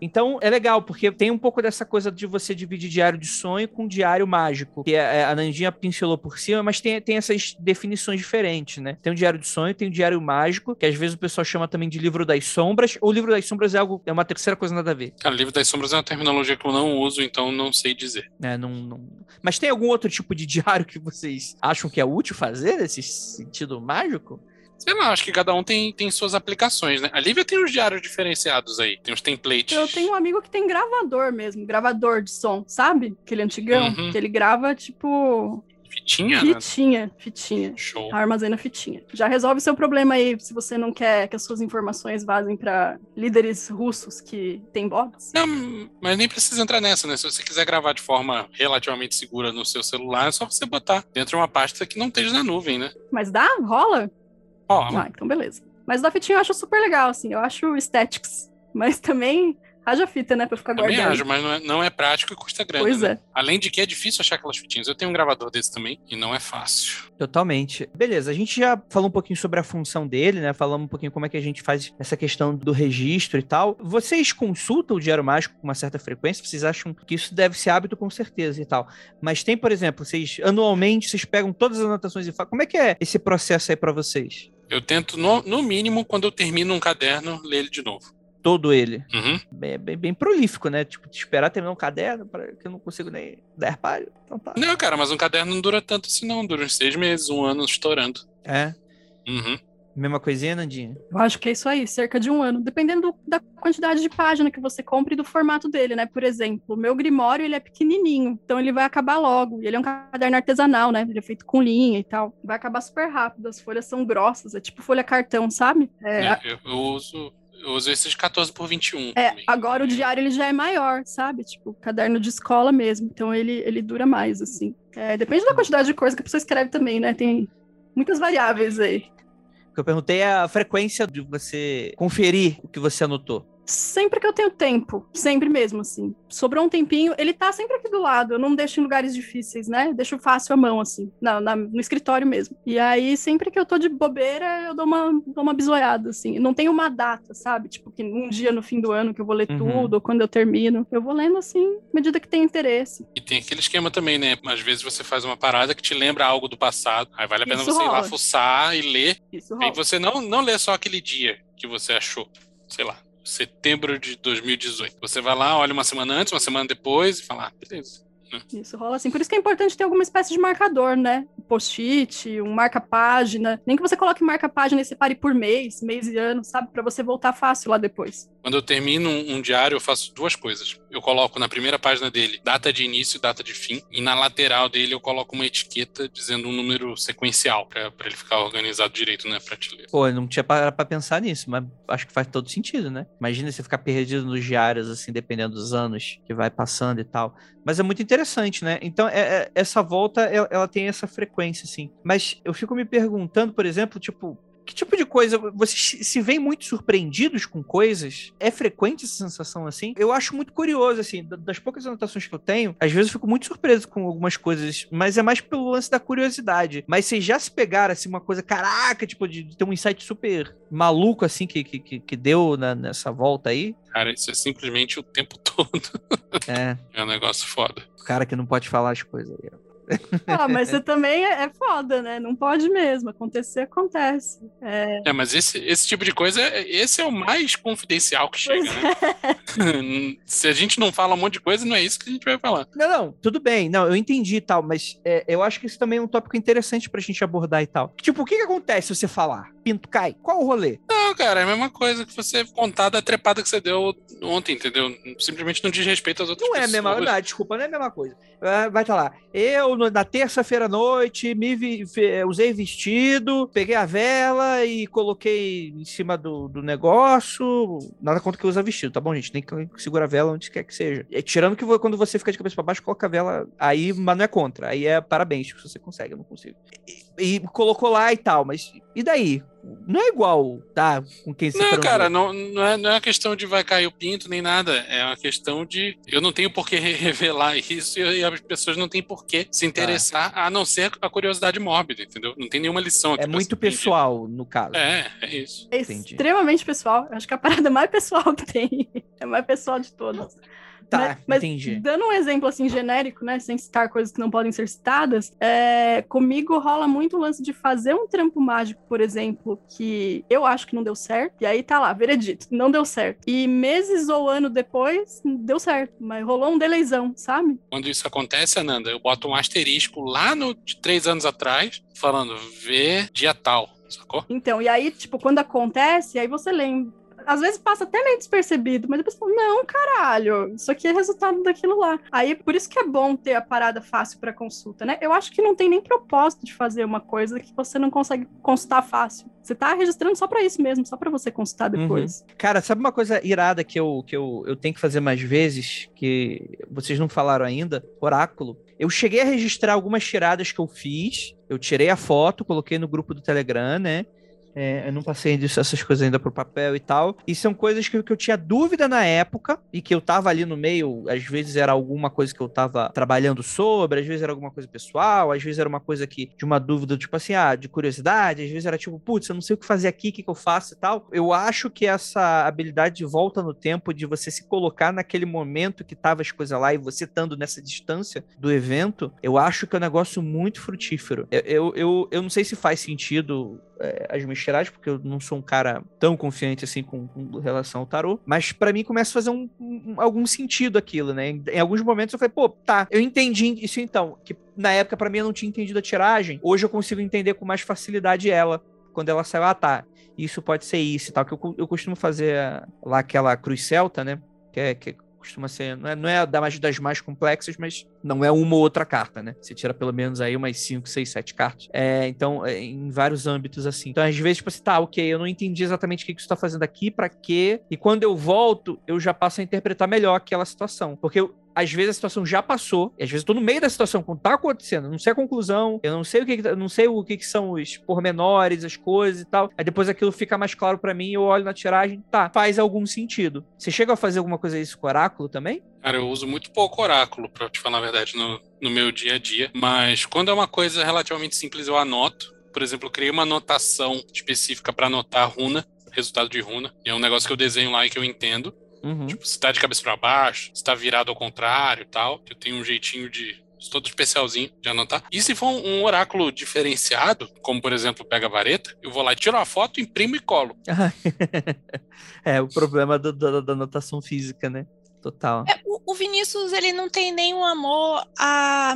Speaker 2: Então é legal, porque tem um pouco dessa coisa de você dividir diário de sonho com diário mágico. Que é- a Nandinha pincelou por cima, mas tem, tem essas definições diferentes, né? Tem o diário de sonho, tem o diário mágico, que às vezes o pessoal chama também de livro das sombras, ou livro das sombras é algo, é uma terceira coisa nada a ver.
Speaker 4: Cara, livro das sombras é uma terminologia que eu não uso, então não sei dizer.
Speaker 2: né? Não, não... Mas tem algum outro tipo de (laughs) diário que vocês acham que é útil fazer nesse sentido mágico?
Speaker 4: Sei lá, acho que cada um tem, tem suas aplicações, né? A Lívia tem os diários diferenciados aí, tem os templates.
Speaker 3: Eu tenho um amigo que tem gravador mesmo, gravador de som, sabe? Aquele antigão,
Speaker 4: Uhum.
Speaker 3: que ele grava, tipo,
Speaker 4: Fitinha, né?
Speaker 3: fitinha, fitinha.
Speaker 4: Show.
Speaker 3: Armazena fitinha. Já resolve seu problema aí, se você não quer que as suas informações vazem pra líderes russos que têm bots.
Speaker 4: Não, mas nem precisa entrar nessa, né? Se você quiser gravar de forma relativamente segura no seu celular, é só você botar dentro de uma pasta que não esteja na nuvem, né?
Speaker 3: Mas dá? Rola?
Speaker 4: Ó,
Speaker 3: Ah, então beleza. Mas o da fitinha eu acho super legal, assim. Eu acho aesthetics. Mas também haja fita, né? Pra ficar
Speaker 4: também
Speaker 3: guardando.
Speaker 4: acho, mas não é, não é prático e custa grana.
Speaker 3: Pois
Speaker 4: né?
Speaker 3: é.
Speaker 4: Além de que é difícil achar aquelas fitinhas. Eu tenho um gravador desse também e não é fácil.
Speaker 2: Totalmente. Beleza, a gente já falou um pouquinho sobre a função dele, né? Falamos um pouquinho como é que a gente faz essa questão do registro e tal. Vocês consultam o Diário Mágico com uma certa frequência? Vocês acham que isso deve ser hábito com certeza e tal. Mas tem, por exemplo, vocês anualmente vocês pegam todas as anotações e falam. Como é que é esse processo aí pra vocês?
Speaker 4: Eu tento, no, no mínimo, quando eu termino um caderno, ler ele de novo.
Speaker 2: Todo ele.
Speaker 4: Uhum.
Speaker 2: Bem, bem, bem prolífico, né? Tipo, de esperar terminar um caderno para que eu não consigo nem dar páginas. Então tá.
Speaker 4: Não, cara, mas um caderno não dura tanto assim, não. Dura uns seis meses, um ano estourando.
Speaker 2: É.
Speaker 4: Uhum.
Speaker 2: Mesma coisinha, Nandinha?
Speaker 3: Eu acho que é isso aí, cerca de um ano. Dependendo do- da quantidade de página que você compra e do formato dele, né? Por exemplo, o meu Grimório, ele é pequenininho, então ele vai acabar logo. E ele é um caderno artesanal, né? Ele é feito com linha e tal. Vai acabar super rápido, as folhas são grossas, é tipo folha cartão, sabe? É,
Speaker 4: É, eu, eu uso, eu uso esses 14 por 21.
Speaker 3: É,
Speaker 4: também.
Speaker 3: agora o diário ele já é maior, sabe? Tipo, caderno de escola mesmo. Então ele, ele dura mais, assim. É, depende da quantidade de coisa que a pessoa escreve também, né? Tem muitas variáveis aí.
Speaker 2: Que eu perguntei é a frequência de você conferir o que você anotou.
Speaker 3: Sempre que eu tenho tempo, sempre mesmo, assim. Sobrou um tempinho, ele tá sempre aqui do lado. Eu não deixo em lugares difíceis, né? Deixo fácil a mão, assim, na, na- no escritório mesmo. E aí, sempre que eu tô de bobeira, eu dou uma, dou uma bisoiada, assim. Não tem uma data, sabe? Tipo, que um dia no fim do ano que eu vou ler
Speaker 2: Uhum.
Speaker 3: tudo, ou quando eu termino. Eu vou lendo, assim, à medida que tem interesse.
Speaker 4: E tem aquele esquema também, né? Às vezes você faz uma parada que te lembra algo do passado. Aí vale a pena
Speaker 3: Isso
Speaker 4: você ir lá
Speaker 3: rola.
Speaker 4: fuçar e ler.
Speaker 3: Isso
Speaker 4: Aí
Speaker 3: rola.
Speaker 4: você não, não lê só aquele dia que você achou. Sei lá, setembro de 2018. Você vai lá, olha uma semana antes, uma semana depois e fala, ah, beleza.
Speaker 3: Isso rola assim. Por isso que é importante ter alguma espécie de marcador, né? Post-it, um marca-página. Nem que você coloque marca-página e separe por mês, mês e ano, sabe? Para você voltar fácil lá depois.
Speaker 4: Quando eu termino um, um, diário, eu faço duas coisas. Eu coloco na primeira página dele data de início data de fim. E na lateral dele eu coloco uma etiqueta dizendo um número sequencial, para ele ficar organizado direito na prateleira.
Speaker 2: Pô, eu não tinha parado pra pensar nisso, mas acho que faz todo sentido, né? Imagina você ficar perdido nos diários, assim, dependendo dos anos que vai passando e tal. Mas é muito interessante, né? Então, é, é, essa volta, ela, ela tem essa frequência, assim. Mas eu fico me perguntando, por exemplo, tipo, que tipo de coisa vocês se veem muito surpreendidos com coisas? É frequente essa sensação assim? Eu acho muito curioso assim, das poucas anotações que eu tenho, às vezes eu fico muito surpreso com algumas coisas, mas é mais pelo lance da curiosidade. Mas vocês já se pegaram assim uma coisa, caraca, tipo de ter um insight super maluco assim que que, que deu na, nessa volta aí?
Speaker 4: Cara, isso é simplesmente o tempo (laughs) todo.
Speaker 2: É.
Speaker 4: É um negócio foda.
Speaker 2: O cara que não pode falar as coisas aí. (laughs)
Speaker 3: Ah, mas você também é, é foda, né? Não pode mesmo. Acontecer, acontece. É,
Speaker 4: é mas esse, esse tipo de coisa, esse é o mais confidencial que chega, né? É. (laughs) Se a gente não fala um monte de coisa, não é isso que a gente vai falar.
Speaker 2: Não, não, tudo bem. Não, eu entendi e tal, mas é, eu acho que isso também é um tópico interessante pra gente abordar e tal. Tipo, o que, que acontece se você falar? Pinto cai? Qual o rolê?
Speaker 4: Não, cara, é a mesma coisa que você contar da trepada que você deu ontem, entendeu? Simplesmente não diz respeito às outras
Speaker 2: não
Speaker 4: pessoas.
Speaker 2: Não é a mesma, não, desculpa, não é a mesma coisa. Vai estar tá lá. Eu na terça-feira à noite, me vi, usei vestido, peguei a vela e coloquei em cima do, do negócio. Nada contra que usa vestido, tá bom, gente? Nem que segura a vela onde quer que seja. E, tirando que quando você fica de cabeça para baixo, coloca a vela aí, mas não é contra. Aí é parabéns, se você consegue, eu não consigo. E, e colocou lá e tal, mas e daí? Não é igual, tá? Com quem você
Speaker 4: Não, cara, não, não, é, não é uma questão de vai cair o pinto nem nada. É uma questão de. Eu não tenho por que (laughs) revelar isso e as pessoas não têm por que se interessar, tá. a não ser a curiosidade mórbida, entendeu? Não tem nenhuma lição aqui.
Speaker 2: É muito pessoal, no caso.
Speaker 4: É, é isso.
Speaker 3: É Entendi. extremamente pessoal. Acho que a parada mais pessoal (laughs) que tem. É mais pessoal de todas.
Speaker 2: Tá,
Speaker 3: mas, mas
Speaker 2: entendi.
Speaker 3: Dando um exemplo assim genérico, né, sem citar coisas que não podem ser citadas, é, comigo rola muito o lance de fazer um trampo mágico, por exemplo, que eu acho que não deu certo, e aí tá lá, veredito, não deu certo. E meses ou ano depois, deu certo, mas rolou um deleizão, sabe?
Speaker 4: Quando isso acontece, Ananda, eu boto um asterisco lá no de três anos atrás, falando, vê dia tal. Sacou?
Speaker 3: Então, e aí, tipo, quando acontece, aí você lembra, às vezes passa até meio despercebido, mas depois fala, não, caralho, isso aqui é resultado daquilo lá. Aí por isso que é bom ter a parada fácil para consulta, né? Eu acho que não tem nem propósito de fazer uma coisa que você não consegue consultar fácil. Você tá registrando só para isso mesmo, só para você consultar uhum. depois.
Speaker 2: Uhum. Cara, sabe uma coisa irada que eu, que eu, eu tenho que fazer mais vezes, que vocês não falaram ainda? Oráculo. Eu cheguei a registrar algumas tiradas que eu fiz. Eu tirei a foto, coloquei no grupo do Telegram, né? É, eu não passei disso, essas coisas ainda pro papel e tal. E são coisas que, que eu tinha dúvida na época e que eu tava ali no meio. Às vezes era alguma coisa que eu tava trabalhando sobre, às vezes era alguma coisa pessoal, às vezes era uma coisa que de uma dúvida, tipo assim, ah, de curiosidade, às vezes era tipo, putz, eu não sei o que fazer aqui, o que, que eu faço e tal. Eu acho que essa habilidade de volta no tempo, de você se colocar naquele momento que tava as coisas lá e você estando nessa distância do evento, eu acho que é um negócio muito frutífero. Eu, eu, eu, eu não sei se faz sentido é, as minhas tiragens, porque eu não sou um cara tão confiante assim com, com relação ao tarô, mas para mim começa a fazer um, um, algum sentido aquilo, né? Em, em, alguns momentos eu falei, pô, tá, eu entendi isso então, que na época para mim eu não tinha entendido a tiragem, hoje eu consigo entender com mais facilidade ela, quando ela saiu, ah, tá, isso pode ser isso e tal, que eu, eu costumo fazer lá aquela cruz celta, né? Que é, que é costuma ser. Não é, não é das mais complexas, mas não é uma ou outra carta, né? Você tira pelo menos aí umas 5, 6, 7 cartas. É, então, é, em vários âmbitos assim. Então, às vezes, tipo assim, tá, ok, eu não entendi exatamente o que, que isso tá fazendo aqui, para quê. E quando eu volto, eu já passo a interpretar melhor aquela situação. Porque eu, às vezes a situação já passou, e às vezes eu tô no meio da situação, quando tá acontecendo, eu não sei a conclusão, eu não sei o que, eu não sei o que, que são os pormenores, as coisas e tal. Aí depois aquilo fica mais claro para mim, eu olho na tiragem, tá, faz algum sentido. Você chega a fazer alguma coisa isso com oráculo também?
Speaker 4: Cara, eu uso muito pouco oráculo, pra te falar a verdade, no, no meu dia a dia. Mas quando é uma coisa relativamente simples, eu anoto. Por exemplo, eu criei uma anotação específica para anotar runa, resultado de runa. É um negócio que eu desenho lá e que eu entendo. Uhum. Tipo, se tá de cabeça para baixo, se tá virado ao contrário e tal. Eu tenho um jeitinho de todo especialzinho de anotar. E se for um, oráculo diferenciado, como por exemplo pega a vareta, eu vou lá e tiro uma foto, imprimo e colo. (laughs)
Speaker 2: é o problema do, do, da anotação física, né? Total.
Speaker 5: É, o, o Vinícius, ele não tem nenhum amor a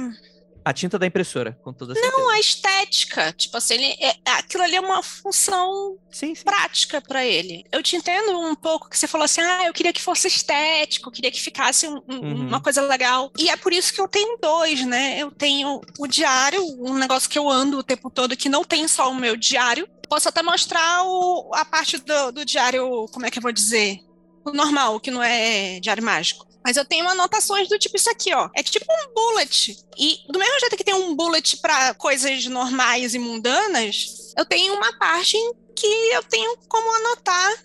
Speaker 2: A tinta da impressora, com toda certeza.
Speaker 5: não a estética. Tipo assim, ele, é, aquilo ali é uma função
Speaker 2: Sim, sim.
Speaker 5: prática pra ele. Eu te entendo um pouco que você falou assim: ah, eu queria que fosse estético, queria que ficasse um-
Speaker 2: Uhum.
Speaker 5: uma coisa legal. E é por isso que eu tenho dois, né? Eu tenho o diário, um negócio que eu ando o tempo todo, que não tem só o meu diário. Posso até mostrar o- a parte do, do diário, como é que eu vou dizer? O normal, que não é diário mágico. Mas eu tenho anotações do tipo isso aqui, ó. É tipo um bullet. E do mesmo jeito que tem um bullet para coisas normais e mundanas, eu tenho uma parte em que eu tenho como anotar.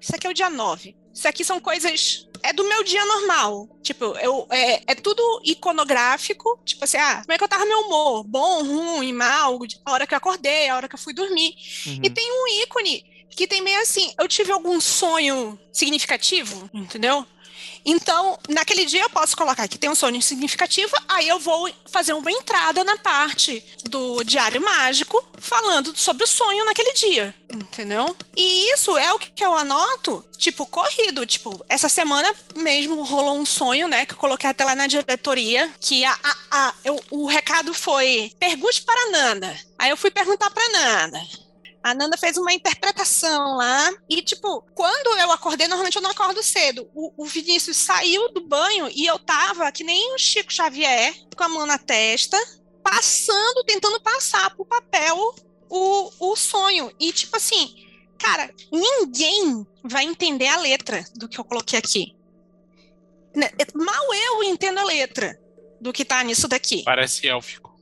Speaker 5: Isso aqui é o dia 9. Isso aqui são coisas. É do meu dia normal. Tipo, eu, é, é tudo iconográfico. Tipo assim, ah, como é que eu tava meu humor? Bom, ruim, mal, a hora que eu acordei, a hora que eu fui dormir.
Speaker 2: Uhum.
Speaker 5: E tem um ícone que tem meio assim, eu tive algum sonho significativo, entendeu? Então, naquele dia eu posso colocar que tem um sonho significativo, aí eu vou fazer uma entrada na parte do diário mágico falando sobre o sonho naquele dia, entendeu? E isso é o que eu anoto, tipo, corrido, tipo, essa semana mesmo rolou um sonho, né, que eu coloquei até lá na diretoria, que a, a, a- eu- o recado foi, pergunte para a Nanda. Aí eu fui perguntar para a Nanda. A Nanda fez uma interpretação lá. E, tipo, quando eu acordei, normalmente eu não acordo cedo. O, o Vinícius saiu do banho e eu tava que nem o Chico Xavier, com a mão na testa, passando, tentando passar pro papel o, o sonho. E, tipo assim, cara, ninguém vai entender a letra do que eu coloquei aqui. Né, Mal eu entendo a letra do que tá nisso daqui.
Speaker 4: Parece élfico.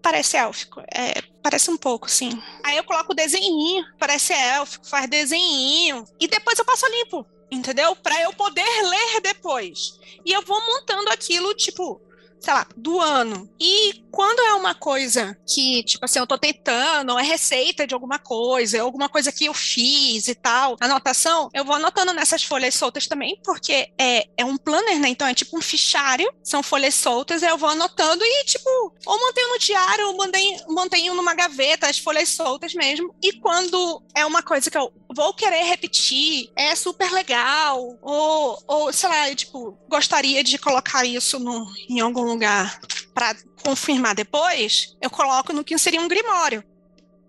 Speaker 5: Parece élfico. É, parece um pouco, sim. Aí eu coloco o desenhinho, parece élfico, faz desenhinho. E depois eu passo limpo, entendeu? Pra eu poder ler depois. E eu vou montando aquilo, tipo, sei lá, do ano. E quando é uma coisa que, tipo assim, eu tô tentando, ou é receita de alguma coisa, alguma coisa que eu fiz e tal, anotação, eu vou anotando nessas folhas soltas também, porque é, é um planner, né? Então é tipo um fichário, são folhas soltas, eu vou anotando e, tipo, ou mantenho no diário, ou mantenho, mantenho numa gaveta, as folhas soltas mesmo. E quando é uma coisa que eu vou querer repetir, é super legal, ou, ou sei lá, eu, tipo, gostaria de colocar isso no, em algum lugar para confirmar depois, eu coloco no que seria um grimório,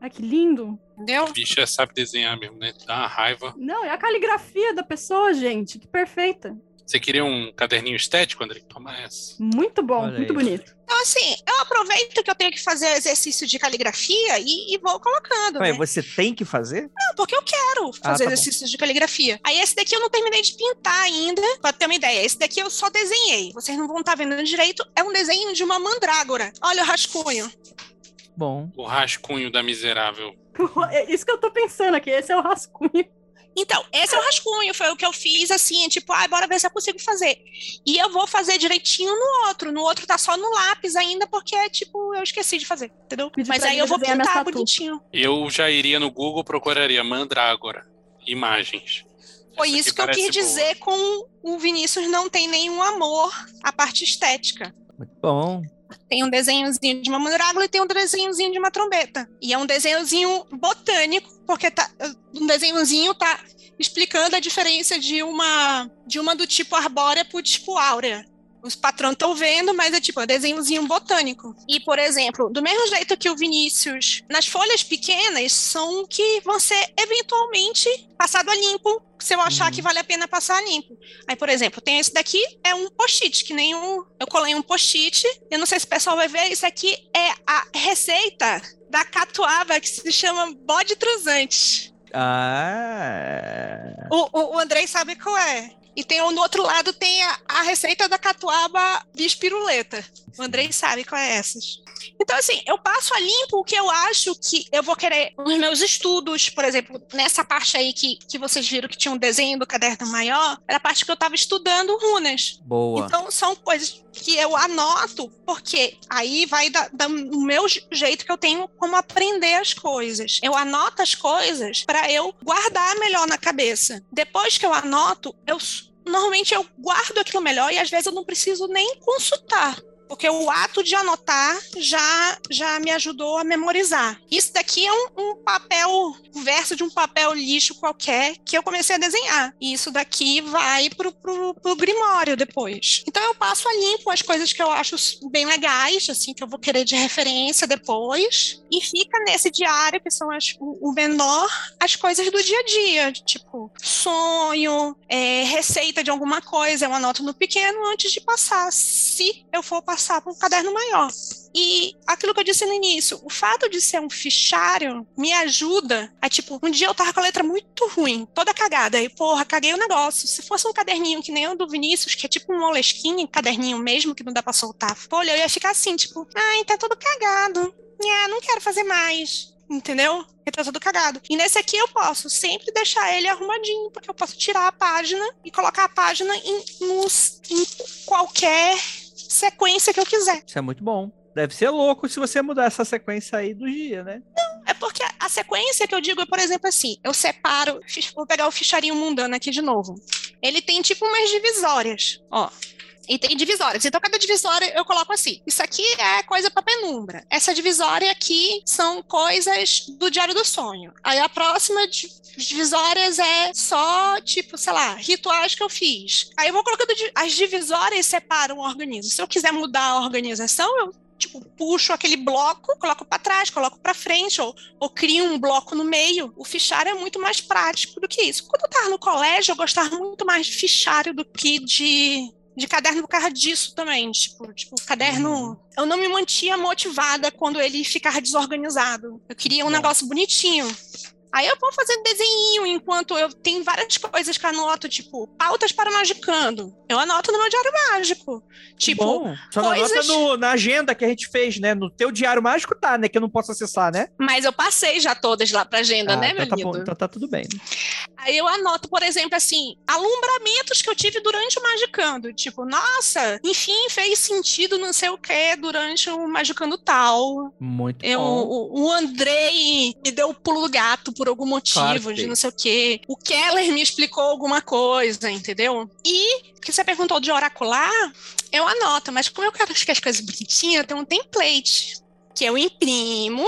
Speaker 3: Ai, que lindo.
Speaker 5: entendeu?
Speaker 4: A bicha sabe desenhar mesmo, né? Dá uma raiva.
Speaker 3: Não, é a caligrafia da pessoa, gente. Que perfeita.
Speaker 4: Você queria um caderninho estético, André? Toma essa.
Speaker 3: Muito bom,
Speaker 2: Olha
Speaker 3: muito
Speaker 2: aí.
Speaker 3: bonito.
Speaker 5: Então, assim, eu aproveito que eu tenho que fazer exercício de caligrafia e, e vou colocando,
Speaker 2: Ué,
Speaker 5: né?
Speaker 2: você tem que fazer?
Speaker 5: Não, porque eu quero
Speaker 2: Ah,
Speaker 5: fazer
Speaker 2: tá bom.
Speaker 5: exercícios de caligrafia. Aí esse daqui eu não terminei de pintar ainda, pra ter uma ideia. Esse daqui eu só desenhei. Vocês não vão estar vendo direito. É um desenho de uma mandrágora. Olha o rascunho.
Speaker 2: Bom.
Speaker 4: O rascunho da miserável. (laughs)
Speaker 3: É isso que eu tô pensando aqui. Esse é o rascunho.
Speaker 5: Então, esse é o rascunho, foi o que eu fiz assim, tipo, ah, bora ver se eu consigo fazer. E eu vou fazer direitinho no outro. No outro tá só no lápis ainda, porque, tipo, eu esqueci de fazer, entendeu?
Speaker 3: Pedi
Speaker 5: Mas aí eu vou pintar bonitinho.
Speaker 4: Eu já iria no Google, procuraria mandrágora. Imagens.
Speaker 5: Foi
Speaker 4: Essa
Speaker 5: isso que eu quis
Speaker 4: boa.
Speaker 5: dizer com o Vinícius não tem nenhum amor à parte estética.
Speaker 2: Muito bom.
Speaker 5: Tem um desenhozinho de uma mandrágora e tem um desenhozinho de uma trombeta. E é um desenhozinho botânico, porque tá, um desenhozinho tá explicando a diferença de uma de uma do tipo arbórea pro tipo áurea. Os patrões estão vendo, mas é tipo um desenhozinho botânico. E, por exemplo, do mesmo jeito que o Vinícius, nas folhas pequenas são que vão ser eventualmente passado a limpo, se eu achar
Speaker 2: Uhum.
Speaker 5: que vale a pena passar a limpo. Aí, por exemplo, tem esse daqui, é um post-it, que nem um. Eu colei um post-it, eu não sei se o pessoal vai ver, isso aqui é a receita da catuaba que se chama bode truzante.
Speaker 2: Ah.
Speaker 5: O, o, o Andrei sabe qual é. E tem no outro lado tem a, a receita da catuaba bispiruleta. O Andrei sabe qual é essas. Então, assim, eu passo a limpo o que eu acho que eu vou querer nos meus estudos, por exemplo, nessa parte aí que, que vocês viram que tinha um desenho do caderno maior, era a parte que eu estava estudando runas.
Speaker 2: Boa.
Speaker 5: Então, são coisas que eu anoto, porque aí vai da- da- do meu je- jeito que eu tenho como aprender as coisas. Eu anoto as coisas para eu guardar melhor na cabeça. Depois que eu anoto, eu normalmente eu guardo aquilo melhor e às vezes eu não preciso nem consultar. Porque o ato de anotar já, já me ajudou a memorizar. Isso daqui é um, um papel, um verso de um papel lixo qualquer que eu comecei a desenhar. E isso daqui vai pro, pro, pro Grimório depois. Então eu passo a limpo as coisas que eu acho bem legais, assim, que eu vou querer de referência depois. E fica nesse diário, que são as, o, menor, as coisas do dia a dia. Tipo, sonho, é, receita de alguma coisa, eu anoto no pequeno antes de passar. Se eu for passar passar para um caderno maior. E aquilo que eu disse no início, o fato de ser um fichário me ajuda a, tipo, um dia eu tava com a letra muito ruim, toda cagada, e porra, caguei o negócio. Se fosse um caderninho que nem o do Vinícius, que é tipo um molesquinho, caderninho mesmo, que não dá pra soltar folha, eu ia ficar assim, tipo, ai, tá tudo cagado. É, não quero fazer mais. Entendeu? Ele tá tudo cagado. E nesse aqui eu posso sempre deixar ele arrumadinho, porque eu posso tirar a página e colocar a página em, nos, em qualquer sequência que eu quiser.
Speaker 2: Isso é muito bom. Deve ser louco se você mudar essa sequência aí do dia, né?
Speaker 5: Não, é porque a sequência que eu digo é, por exemplo, assim, eu separo, vou pegar o ficharinho mundano aqui de novo. Ele tem tipo umas divisórias, ó. E tem divisórias. Então, cada divisória eu coloco assim. Isso aqui é coisa para penumbra. Essa divisória aqui são coisas do Diário do Sonho. Aí a próxima divisórias é só, tipo, sei lá, rituais que eu fiz. Aí eu vou colocando as divisórias separam o organismo. Se eu quiser mudar a organização, eu tipo, puxo aquele bloco, coloco para trás, coloco para frente, ou, ou crio um bloco no meio. O fichário é muito mais prático do que isso. Quando eu estava no colégio, eu gostava muito mais de fichário do que de, de caderno por causa disso também. Tipo, tipo, caderno. Uhum. Eu não me mantinha motivada quando ele ficava desorganizado. Eu queria um negócio bonitinho. Aí eu vou fazendo desenho enquanto eu tenho várias coisas que anoto, tipo, pautas para magicando. Eu anoto no meu diário mágico. Tipo,
Speaker 2: Bom, só coisas... anota no, na agenda que a gente fez, né? No teu diário mágico tá, né? Que eu não posso acessar, né?
Speaker 5: Mas eu passei já todas lá pra agenda,
Speaker 2: ah,
Speaker 5: né,
Speaker 2: então
Speaker 5: meu
Speaker 2: tá
Speaker 5: amigo?
Speaker 2: Bom, então tá tudo bem.
Speaker 5: Aí eu anoto, por exemplo, assim, alumbramentos que eu tive durante o magicando. Tipo, nossa, enfim, fez sentido não sei o que durante o magicando tal.
Speaker 2: Muito
Speaker 5: eu,
Speaker 2: bom.
Speaker 5: O, o Andrei me deu o pulo do gato por algum motivo, claro de não sei o quê. O Keller me explicou alguma coisa, entendeu? E que você perguntou de oracular, eu anoto, mas como eu quero que as coisas bonitinhas, tenho um template que eu imprimo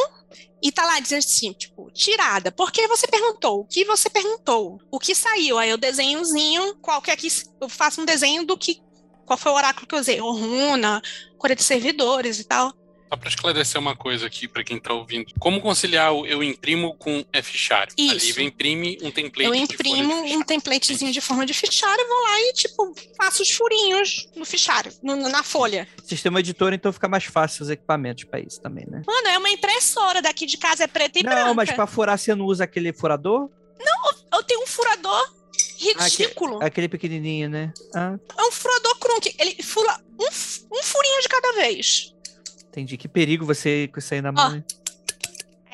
Speaker 5: e tá lá dizendo assim, tipo, tirada. Porque você perguntou? O que você perguntou? O que saiu? Aí eu desenhozinho, qualquer que eu faço um desenho do que qual foi o oráculo que eu usei, o runa, cor de servidores e tal.
Speaker 4: Só para esclarecer uma coisa aqui para quem está ouvindo. Como conciliar o eu imprimo com é fichário?
Speaker 5: Isso.
Speaker 4: A Lívia imprime um template
Speaker 5: Eu imprimo
Speaker 4: de
Speaker 5: um templatezinho de forma de fichário, vou lá e, tipo, faço os furinhos no fichário, no, na folha.
Speaker 2: Sistema editor, então fica mais fácil os equipamentos para isso também, né?
Speaker 5: Mano, é uma impressora daqui de casa, é preta e
Speaker 2: não,
Speaker 5: branca.
Speaker 2: Não, mas para furar você não usa aquele furador?
Speaker 5: Não, eu tenho um furador ridículo.
Speaker 2: Aquele, aquele pequenininho, né? Ah.
Speaker 5: É um furador crunk. Ele fura um, um furinho de cada vez.
Speaker 2: Entendi. Que perigo você com isso aí na mão.
Speaker 5: Ó,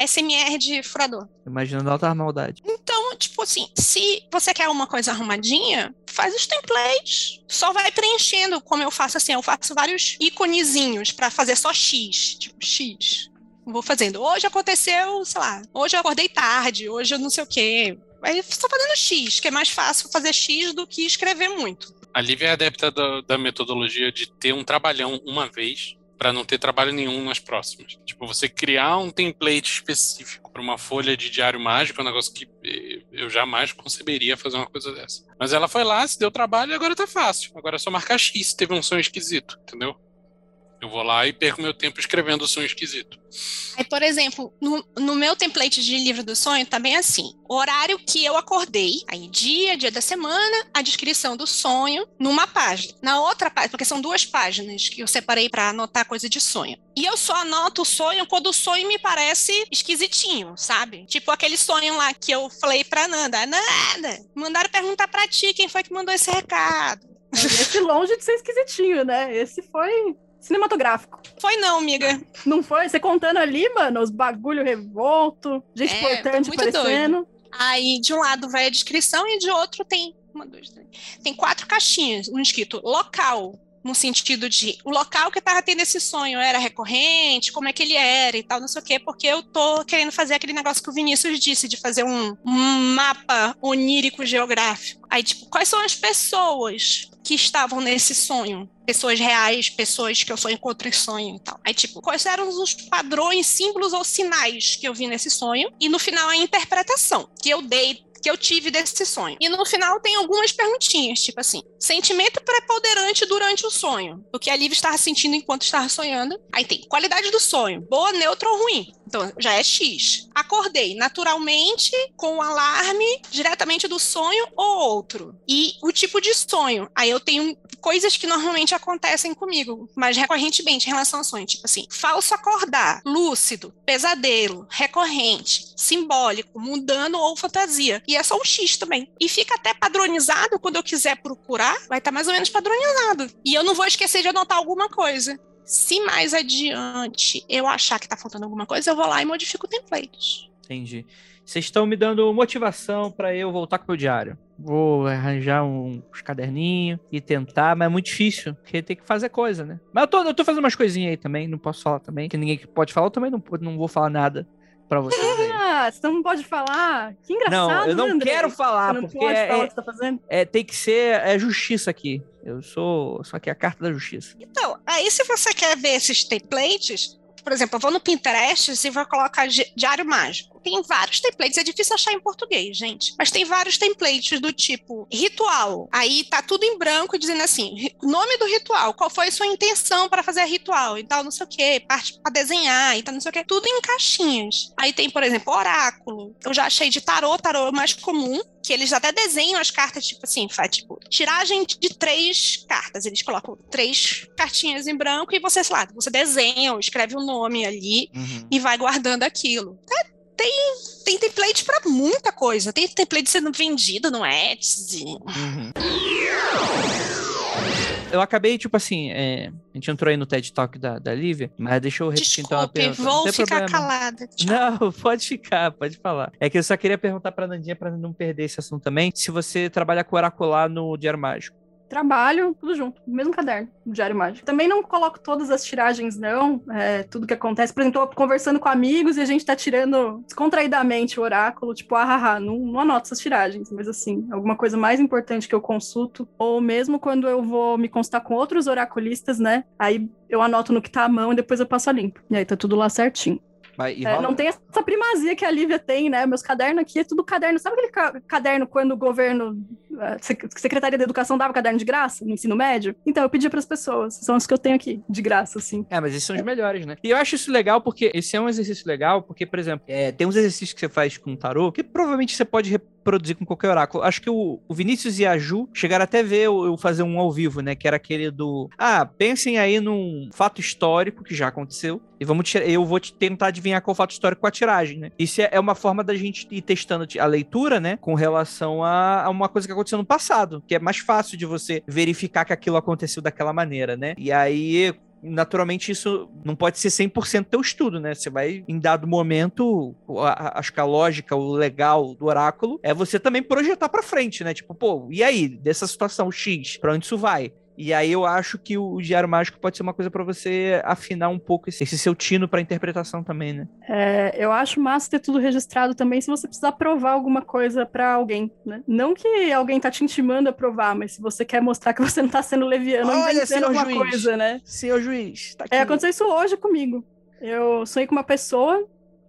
Speaker 5: SMR de furador.
Speaker 2: Imaginando alta maldade.
Speaker 5: Então, tipo assim, se você quer uma coisa arrumadinha, faz os templates. Só vai preenchendo, como eu faço assim, eu faço vários iconezinhos para fazer só X, tipo X. Vou fazendo. Hoje aconteceu, sei lá, hoje eu acordei tarde, hoje eu não sei o quê. Aí só fazendo X, que é mais fácil fazer X do que escrever muito.
Speaker 4: A Lívia é adepta da, da metodologia de ter um trabalhão uma vez para não ter trabalho nenhum nas próximas. Tipo, você criar um template específico para uma folha de diário mágico é um negócio que eh, eu jamais conceberia fazer uma coisa dessa. Mas ela foi lá, se deu trabalho e agora tá fácil. Agora é só marcar X se teve um sonho esquisito, entendeu? Eu vou lá e perco meu tempo escrevendo o sonho esquisito.
Speaker 5: Aí, por exemplo, no, no, meu template de livro do sonho tá bem assim: horário que eu acordei, aí dia, dia da semana, a descrição do sonho numa página. Na outra página, porque são duas páginas que eu separei para anotar coisa de sonho. E eu só anoto o sonho quando o sonho me parece esquisitinho, sabe? Tipo aquele sonho lá que eu falei pra Nanda: Nada, mandaram perguntar pra ti quem foi que mandou esse recado.
Speaker 3: Esse longe de ser esquisitinho, né? Esse foi cinematográfico.
Speaker 5: Foi não, amiga.
Speaker 3: Não foi? Você contando ali, mano, os bagulho revolto, gente é, importante aparecendo. Doido.
Speaker 5: Aí de um lado vai a descrição e de outro tem uma, duas, três. Tem quatro caixinhas, um escrito local, no sentido de o local que estava tendo esse sonho era recorrente, como é que ele era e tal, não sei o quê, porque eu tô querendo fazer aquele negócio que o Vinícius disse, de fazer um, um mapa onírico geográfico. Aí, tipo, quais são as pessoas que estavam nesse sonho? Pessoas reais, pessoas que eu só encontro em sonho e tal. Aí, tipo, quais eram os padrões, símbolos ou sinais que eu vi nesse sonho? E no final, a interpretação que eu dei que eu tive desse sonho. E no final tem algumas perguntinhas, tipo assim: sentimento preponderante durante o sonho, o que a Liv estava sentindo enquanto estava sonhando. Aí tem qualidade do sonho, boa, neutra ou ruim. Então já é X. Acordei naturalmente com o alarme diretamente do sonho ou outro. E o tipo de sonho. Aí eu tenho coisas que normalmente acontecem comigo, mas recorrentemente em relação ao sonho, tipo assim, falso acordar, lúcido, pesadelo, recorrente, simbólico, mundano ou fantasia. E é só um X também. E fica até padronizado quando eu quiser procurar, vai estar tá mais ou menos padronizado. E eu não vou esquecer de anotar alguma coisa. Se mais adiante eu achar que está faltando alguma coisa, eu vou lá e modifico o template.
Speaker 2: Entendi. Vocês estão me dando motivação para eu voltar com o meu diário. Vou arranjar uns caderninhos e tentar, mas é muito difícil, porque tem que fazer coisa, né? Mas eu tô, eu tô fazendo umas coisinhas aí também, não posso falar também, que ninguém pode falar, eu também não, não vou falar nada pra vocês aí.
Speaker 3: Ah, você não pode falar? Que engraçado,
Speaker 2: Não, eu não
Speaker 3: André.
Speaker 2: quero falar,
Speaker 3: Você não
Speaker 2: porque
Speaker 3: pode
Speaker 2: é,
Speaker 3: falar o que você tá fazendo?
Speaker 2: é- tem que ser é justiça aqui. Eu sou, só que a carta da justiça.
Speaker 5: Então, aí se você quer ver esses templates, por exemplo, eu vou no Pinterest e vou colocar di- diário mágico. Tem vários templates, é difícil achar em português, gente. Mas tem vários templates do tipo ritual. Aí tá tudo em branco dizendo assim: nome do ritual, qual foi a sua intenção para fazer ritual e tal, não sei o quê, parte para desenhar e tal, não sei o quê. Tudo em caixinhas. Aí tem, por exemplo, oráculo. Eu já achei de tarô, tarô é mais comum, que eles até desenham as cartas, tipo assim, faz tipo, tiragem de três cartas. Eles colocam três cartinhas em branco e você, sei lá, você desenha ou escreve o nome ali e vai guardando aquilo. É, Tem, tem template pra muita coisa. Tem template sendo vendido no Etsy.
Speaker 2: Uhum. Eu acabei, tipo assim, é, a gente entrou aí no TED Talk da, da Lívia, mas deixa eu repetir então a
Speaker 5: Desculpe,
Speaker 2: pergunta. Não
Speaker 5: vou
Speaker 2: tem
Speaker 5: ficar
Speaker 2: problema.
Speaker 5: calada. (laughs) Tchau.
Speaker 2: Não, pode ficar, pode falar. É que eu só queria perguntar pra Nandinha, pra não perder esse assunto também, se você trabalha com oracular no Diário Mágico.
Speaker 3: Trabalho, tudo junto, mesmo caderno, no Diário Mágico. Também não coloco todas as tiragens, não. É, tudo que acontece. Por exemplo, tô conversando com amigos e a gente tá tirando descontraidamente o oráculo, tipo, ah, haha, não, não anoto essas tiragens, mas assim, alguma coisa mais importante que eu consulto, ou mesmo quando eu vou me constar com outros oraculistas, né? Aí eu anoto no que tá à mão e depois eu passo a limpo. E aí tá tudo lá certinho.
Speaker 2: Mas,
Speaker 3: É, não tem essa primazia que a Lívia tem, né? Meus cadernos aqui é tudo caderno. Sabe aquele ca- caderno quando o governo, a Sec- Secretaria da Educação dava caderno de graça no ensino médio? Então, eu pedi para as pessoas. São os que eu tenho aqui, de graça, assim.
Speaker 2: É, mas esses são os melhores, né? E eu acho isso legal porque esse é um exercício legal, porque, por exemplo, é, tem uns exercícios que você faz com tarô que provavelmente você pode reproduzir com qualquer oráculo. Acho que o, o Vinícius e a Ju chegaram até ver eu, fazer um ao vivo, né? Que era aquele do. Ah, pensem aí num fato histórico que já aconteceu. E vamos tirar, eu vou te tentar adivinhar qual fato histórico com a tiragem, né? Isso é é uma forma da gente ir testando a leitura, né? Com relação a, a uma coisa que aconteceu no passado, que é mais fácil de você verificar que aquilo aconteceu daquela maneira, né? E aí, naturalmente isso não pode ser 100% teu estudo, né? Você vai, em dado momento, acho que a lógica, o legal do oráculo é você também projetar pra frente, né? Tipo, pô, e aí, dessa situação X, pra onde isso vai? E aí eu acho que o, Diário Mágico pode ser uma coisa pra você afinar um pouco esse, esse seu tino pra interpretação também, né?
Speaker 3: É, eu acho massa ter tudo registrado também se você precisar provar alguma coisa para alguém, né? Não que alguém tá te intimando a provar, mas se você quer mostrar que você não tá sendo leviano,
Speaker 2: Olha,
Speaker 3: inventando
Speaker 2: senhor
Speaker 3: alguma
Speaker 2: juiz.
Speaker 3: coisa, né?
Speaker 2: Senhor juiz, tá aqui.
Speaker 3: É, aconteceu isso hoje comigo. Eu sonhei com uma pessoa,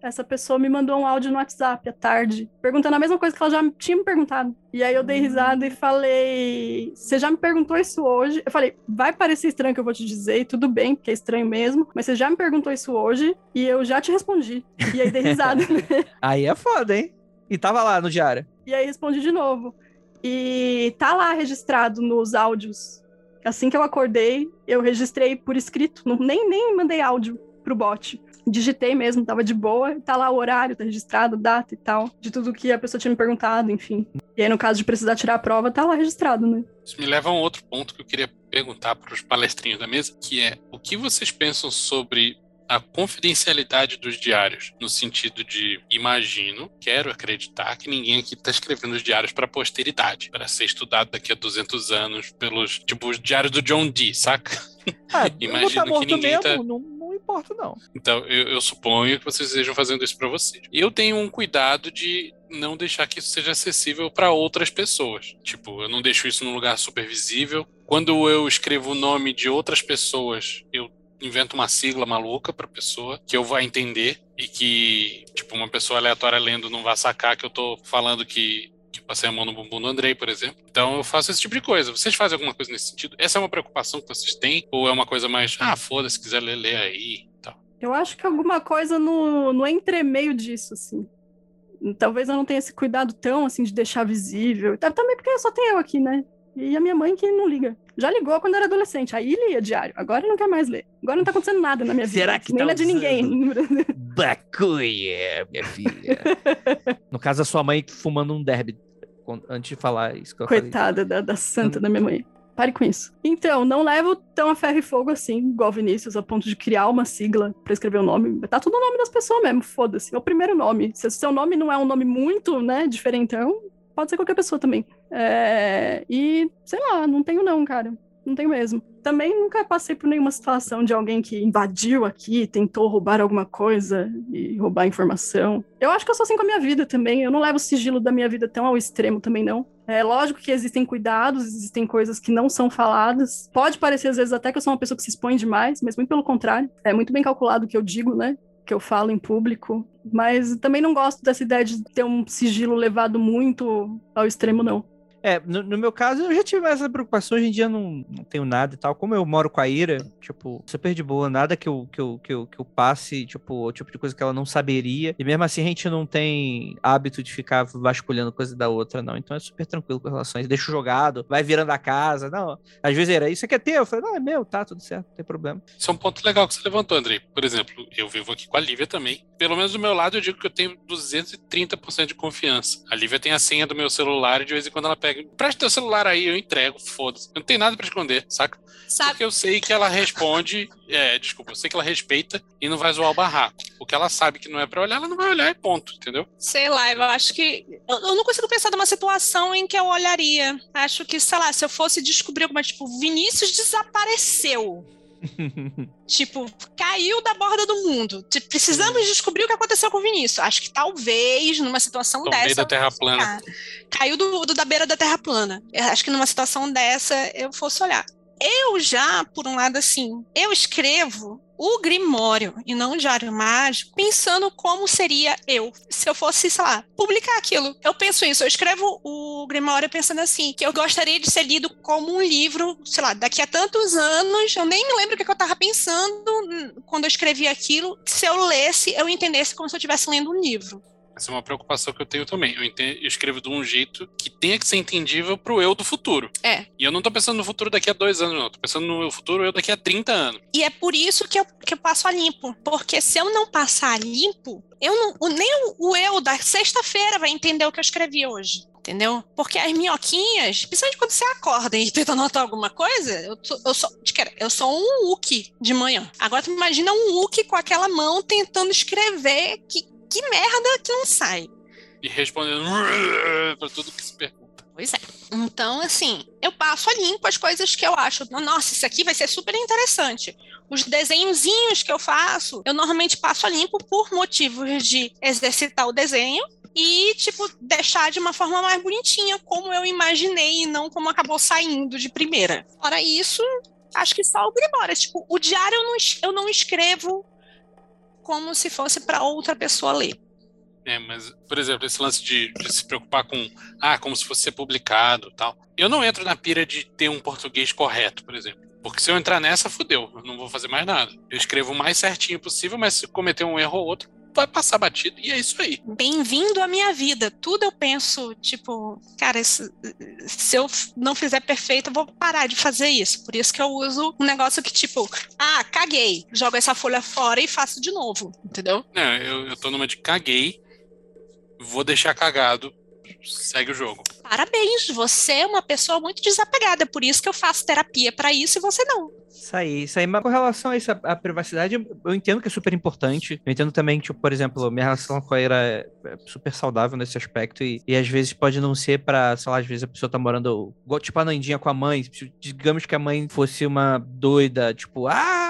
Speaker 3: essa pessoa me mandou um áudio no WhatsApp à tarde, perguntando a mesma coisa que ela já tinha me perguntado. E aí eu dei risada e falei: Você já me perguntou isso hoje? Eu falei: Vai parecer estranho que eu vou te dizer, e tudo bem, porque é estranho mesmo, mas você já me perguntou isso hoje e eu já te respondi. E aí dei risada. (laughs) (laughs)
Speaker 2: Aí é foda, hein? E tava lá no diário.
Speaker 3: E aí respondi de novo. E tá lá registrado nos áudios. Assim que eu acordei, eu registrei por escrito, não, nem, nem mandei áudio pro bot. Digitei mesmo, tava de boa, tá lá o horário, tá registrado, data e tal, de tudo que a pessoa tinha me perguntado, enfim. E aí, no caso de precisar tirar a prova, tá lá registrado, né?
Speaker 4: Isso me leva a um outro ponto que eu queria perguntar para os palestrinhos da mesa, que é o que vocês pensam sobre a confidencialidade dos diários, no sentido de imagino, quero acreditar que ninguém aqui está escrevendo os diários para posteridade, para ser estudado daqui a 200 anos pelos, tipo, os diários do John Dee, saca? (laughs)
Speaker 2: Ah,
Speaker 4: Imagino que
Speaker 2: tá
Speaker 4: ninguém
Speaker 2: mesmo,
Speaker 4: tá-
Speaker 2: não, importo, não.
Speaker 4: Então, eu, eu suponho que vocês estejam fazendo isso para vocês. Eu tenho um cuidado de não deixar que isso seja acessível para outras pessoas. Tipo, eu não deixo isso num lugar super visível. Quando eu escrevo o nome de outras pessoas, eu invento uma sigla maluca pra pessoa que eu vá entender e que, tipo, uma pessoa aleatória lendo não vá sacar que eu tô falando que passei a mão no bumbum do Andrei, por exemplo. Então eu faço esse tipo de coisa. Vocês fazem alguma coisa nesse sentido? Essa é uma preocupação que vocês têm? Ou é uma coisa mais, ah, foda-se, se quiser ler, lê aí e tal?
Speaker 3: Eu acho que alguma coisa no, no entremeio disso, assim. Talvez eu não tenha esse cuidado tão, assim, de deixar visível. Tá- Também porque só tem eu aqui, né? E a minha mãe que não liga. Já ligou quando era adolescente, aí lia diário. Agora não quer mais ler. Agora não tá acontecendo nada na minha vida.
Speaker 2: Será que
Speaker 3: Nem
Speaker 2: tá
Speaker 3: de ninguém. (laughs)
Speaker 2: Bacuia, minha filha. (laughs) no caso, a sua mãe fumando um derby. Antes de falar isso que eu.
Speaker 3: Coitada da, da santa da minha mãe. Pare com isso. Então, não levo tão a ferro e fogo assim, igual Vinícius, a ponto de criar uma sigla pra escrever o nome. Tá tudo o nome das pessoas mesmo, foda-se. É o primeiro nome. Se o seu nome não é um nome muito, né, diferentão, pode ser qualquer pessoa também. É, E, sei lá, não tenho não, cara. Não tenho mesmo. Também nunca passei por nenhuma situação de alguém que invadiu aqui, tentou roubar alguma coisa e roubar informação. Eu acho que eu sou assim com a minha vida também. Eu não levo o sigilo da minha vida tão ao extremo também, não. É lógico que existem cuidados, existem coisas que não são faladas. Pode parecer, às vezes, até que eu sou uma pessoa que se expõe demais, mas muito pelo contrário. É muito bem calculado o que eu digo, né? Que eu falo em público. Mas também não gosto dessa ideia de ter um sigilo levado muito ao extremo, não.
Speaker 2: É, no, no meu caso, eu já tive essa preocupação, hoje em dia não, não tenho nada e tal. Como eu moro com a Ira, tipo, super de boa, nada que eu, que eu, que eu, que eu passe, tipo, o tipo de coisa que ela não saberia. E mesmo assim a gente não tem hábito de ficar vasculhando coisa da outra, não. Então é super tranquilo com relação a. Deixo jogado, vai virando a casa. Não, às vezes era isso aqui é teu. Eu falei, não, é meu, tá, tudo certo, não tem problema.
Speaker 4: Isso é um ponto legal que você levantou, Andrei. Por exemplo, eu vivo aqui com a Lívia também. Pelo menos do meu lado, eu digo que eu tenho 230% de confiança. A Lívia tem a senha do meu celular e de vez em quando ela pega. Presta teu celular aí, eu entrego, foda-se. Eu não tenho nada pra esconder, saca?
Speaker 5: Sabe?
Speaker 4: Porque eu sei que ela responde. É, desculpa, eu sei que ela respeita e não vai zoar o barraco. O que ela sabe que não é pra olhar, ela não vai olhar e ponto, entendeu?
Speaker 5: Sei lá, eu acho que. Eu, eu não consigo pensar numa situação em que eu olharia. Acho que, sei lá, se eu fosse descobrir alguma, tipo, Vinícius desapareceu. (laughs) Tipo, caiu da borda do mundo. Precisamos descobrir o que aconteceu com o Vinícius. Acho que talvez, numa situação
Speaker 4: No
Speaker 5: dessa.
Speaker 4: da Terra plana.
Speaker 5: olhar. Caiu do, do- da beira da Terra plana. Eu acho que numa situação dessa eu fosse olhar. Eu já, por um lado, assim, eu escrevo o Grimório e não o Diário Mágico, pensando como seria eu se eu fosse, sei lá, publicar aquilo. Eu penso isso, eu escrevo o Grimório pensando assim, que eu gostaria de ser lido como um livro, sei lá, daqui a tantos anos, eu nem me lembro o que que eu estava pensando hum, quando eu escrevi aquilo, se eu lesse, eu entendesse como se eu estivesse lendo um livro.
Speaker 4: Essa é uma preocupação que eu tenho também. Eu, ente- eu escrevo de um jeito que tenha que ser entendível pro eu do futuro.
Speaker 5: É.
Speaker 4: E eu não tô pensando no futuro daqui a dois anos, não. Eu tô pensando no futuro eu daqui a 30 anos.
Speaker 5: E é por isso que eu, que eu passo a limpo. Porque se eu não passar a limpo, eu não, nem o, eu da sexta-feira vai entender o que eu escrevi hoje. Entendeu? Porque as minhoquinhas, principalmente quando você acorda e tenta anotar alguma coisa, eu, sou- eu sou, cara, eu sou um Uki de manhã. Agora tu imagina um Uki com aquela mão tentando escrever. Que, que merda que não sai.
Speaker 4: E respondendo pra tudo que se pergunta.
Speaker 5: Pois é. Então, assim, eu passo a limpo as coisas que eu acho. Nossa, isso aqui vai ser super interessante. Os desenhozinhos que eu faço, eu normalmente passo a limpo por motivos de exercitar o desenho e, tipo, deixar de uma forma mais bonitinha, como eu imaginei e não como acabou saindo de primeira. Fora isso, acho que só o Grimório. Tipo, o diário eu não, eu não escrevo como se fosse para outra pessoa ler.
Speaker 4: É, mas, por exemplo, esse lance de, de se preocupar com, ah, como se fosse ser publicado tal. Eu não entro na pira de ter um português correto, por exemplo. Porque se eu entrar nessa, fudeu. Eu não vou fazer mais nada. Eu escrevo o mais certinho possível, mas se cometer um erro ou outro, vai passar batido. E é isso aí.
Speaker 5: bem-vindo à minha vida. Tudo eu penso, tipo, cara, se, se eu não fizer perfeito, eu vou parar de fazer isso. Por isso que eu uso um negócio que, tipo, ah, caguei, jogo essa folha fora e faço de novo, entendeu?
Speaker 4: Não, eu, eu tô numa de caguei, vou deixar cagado, segue o jogo.
Speaker 5: Parabéns, você é uma pessoa muito desapegada, por isso que eu faço terapia pra isso e você não.
Speaker 2: Isso aí, isso aí. Mas com relação a isso, a, a privacidade, eu entendo que é super importante. Eu entendo também que, tipo, por exemplo, minha relação com a Ira é, é super saudável nesse aspecto. E, e às vezes pode não ser pra, sei lá, às vezes a pessoa tá morando, tipo, a Nandinha com a mãe. Digamos que a mãe fosse uma doida, tipo, ah,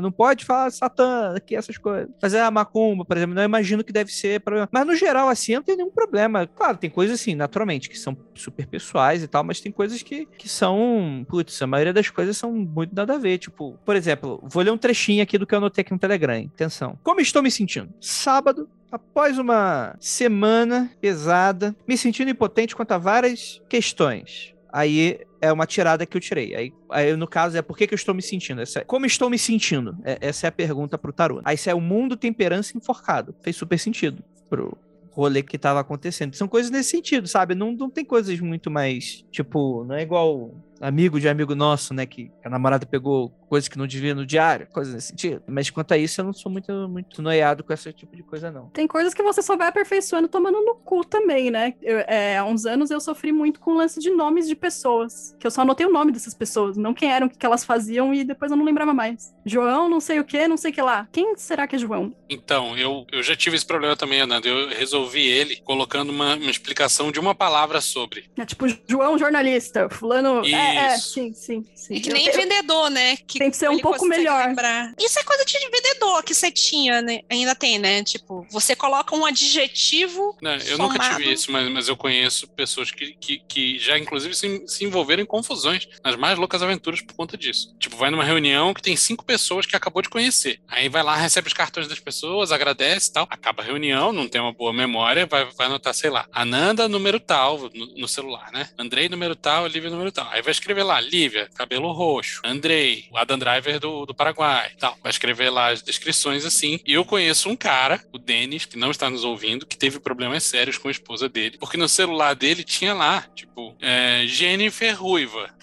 Speaker 2: não pode falar Satã aqui, essas coisas. Fazer a macumba, por exemplo, não imagino que deve ser problema. Mas no geral, assim, não tem nenhum problema. Claro, tem coisas assim, naturalmente, que são super pessoais e tal, mas tem coisas que, que são. Putz, a maioria das coisas são muito nada a ver. Tipo, por exemplo, vou ler um trechinho aqui do que eu anotei aqui no Telegram. Atenção. Como estou me sentindo? Sábado, após uma semana pesada, me sentindo impotente quanto a várias questões. Aí é uma tirada que eu tirei. Aí, aí no caso, é por que, que eu estou me sentindo? Essa é, como estou me sentindo? É, essa é a pergunta pro tarô. Aí isso é o mundo temperança enforcado. Fez super sentido pro rolê que tava acontecendo. São coisas nesse sentido, sabe? Não, não tem coisas muito mais, tipo, não é igual amigo de amigo nosso, né? Que a namorada pegou coisas que não devia no diário, coisas nesse sentido. Mas quanto a isso, eu não sou muito, muito noiado com esse tipo de coisa, não.
Speaker 3: Tem coisas que você só vai aperfeiçoando tomando no cu também, né? Eu, é, há uns anos eu sofri muito com o lance de nomes de pessoas. Que eu só anotei o nome dessas pessoas, não quem eram, o que elas faziam, e depois eu não lembrava mais. João, não sei o que, não sei o que lá. Quem será que é João?
Speaker 4: Então, eu, eu já tive esse problema também, Ananda. Eu resolvi ele colocando uma, uma explicação de uma palavra sobre.
Speaker 3: É tipo, João jornalista, fulano.
Speaker 4: Isso.
Speaker 3: É, é, sim, sim, sim.
Speaker 5: É que
Speaker 3: Eu
Speaker 5: nem
Speaker 3: te-
Speaker 5: vendedor, né? Que
Speaker 3: Tem que ser um pouco melhor.
Speaker 5: lembrar. Isso é coisa de vendedor que você tinha, né? Ainda tem, né? Tipo, você coloca um adjetivo.
Speaker 4: Né, eu nunca
Speaker 5: Somado.
Speaker 4: tive isso, mas, mas eu conheço pessoas que, que, que já, inclusive, se, se envolveram em confusões nas mais loucas aventuras por conta disso. Tipo, vai numa reunião que tem cinco pessoas que acabou de conhecer. Aí vai lá, recebe os cartões das pessoas, agradece e tal. Acaba a reunião, não tem uma boa memória, vai, vai anotar, sei lá, Ananda, número tal, no, no celular, né? Andrei, número tal, Lívia, número tal. Aí vai escrever lá, Lívia, cabelo roxo. Andrei, Adam Driver do, do Paraguai. Tal. Vai escrever lá as descrições assim. E eu conheço um cara, o Denis, que não está nos ouvindo, que teve problemas sérios com a esposa dele. Porque no celular dele tinha lá, tipo, é, Jennifer Ruiva.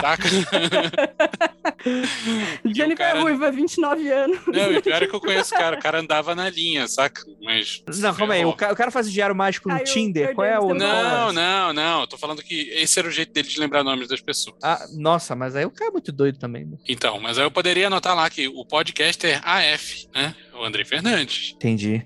Speaker 4: Saca? (laughs)
Speaker 3: Jennifer
Speaker 4: cara-
Speaker 3: Ruiva, 29 anos.
Speaker 4: Não, e pior é que eu conheço o cara. O cara andava na linha, saca? Mas.
Speaker 2: Não, calma aí.
Speaker 4: ferrou.
Speaker 2: O cara, o cara faz o diário mágico no
Speaker 3: Caiu,
Speaker 2: Tinder. Qual é o. é
Speaker 4: Não, não, não. Eu tô falando que esse era o jeito dele de lembrar nomes das pessoas.
Speaker 2: Ah, nossa, mas aí o cara é muito doido também. né?
Speaker 4: Então, mas aí eu poderia anotar lá que o podcaster AF, né? O André Fernandes.
Speaker 2: Entendi.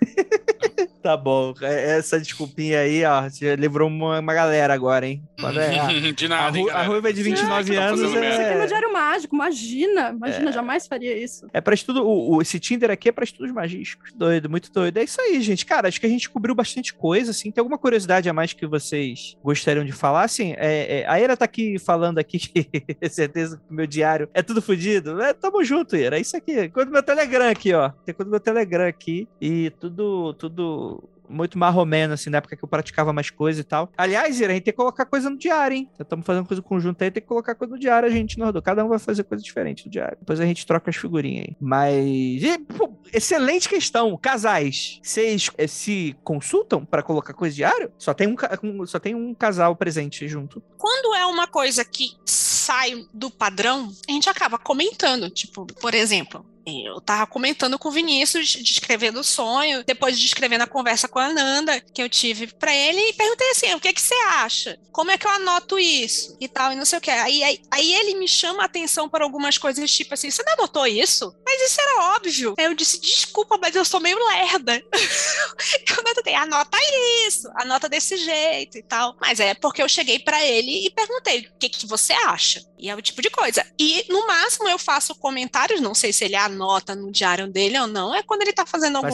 Speaker 2: (laughs) tá bom. É- Essa desculpinha aí, ó, você livrou uma, uma galera agora, hein? (laughs) É, a,
Speaker 4: de
Speaker 2: a,
Speaker 4: nada, hein,
Speaker 2: Ru- a? Ruiva de
Speaker 4: Vocês
Speaker 2: 29
Speaker 4: que tão
Speaker 2: anos
Speaker 3: meu
Speaker 2: é,
Speaker 3: diário mágico, imagina. Imagina, jamais faria isso.
Speaker 2: é pra estudo. O, o- esse Tinder aqui é pra estudos magísticos. Doido, muito doido. É isso aí, gente. Cara, acho que a gente cobriu bastante coisa, assim. Tem alguma curiosidade a mais que vocês gostariam de falar? Assim, é, é, a Ira tá aqui falando aqui que é (laughs) certeza que o meu diário é tudo fodido. É, tamo junto, Ira. É isso aqui. Quando meu Telegram aqui, ó. Tem quando meu Telegram aqui. E tudo, tudo muito marromeno, assim, na época que eu praticava mais coisa e tal. Aliás, Ira, a gente tem que colocar coisa no diário, hein? Estamos fazendo coisa conjunta aí, tem que colocar coisa no diário, a gente, Nordô. Cada um vai fazer coisa diferente no diário. Depois a gente troca as figurinhas aí. Mas. e, pô, excelente questão. Casais, vocês eh, se consultam pra colocar coisa diário? Só tem um- só tem um casal presente junto.
Speaker 5: Quando é uma coisa que sai do padrão, a gente acaba comentando. Tipo, por exemplo, eu tava comentando com o Vinícius, descrevendo o sonho, depois descrevendo a conversa com a Nanda que eu tive pra ele e perguntei assim: o que é que você acha? Como é que eu anoto isso? E tal, e não sei o que. Aí, aí, aí ele me chama a atenção para algumas coisas, tipo assim: você não anotou isso? Mas isso era óbvio. Aí eu disse: desculpa, mas eu sou meio lerda. (laughs) eu anotei, anota isso, anota desse jeito e tal. Mas é porque eu cheguei pra ele e perguntei: o que, que você acha? E é o tipo de coisa. E no máximo eu faço comentários, não sei se ele anota no diário dele ou não, é quando ele tá fazendo alguma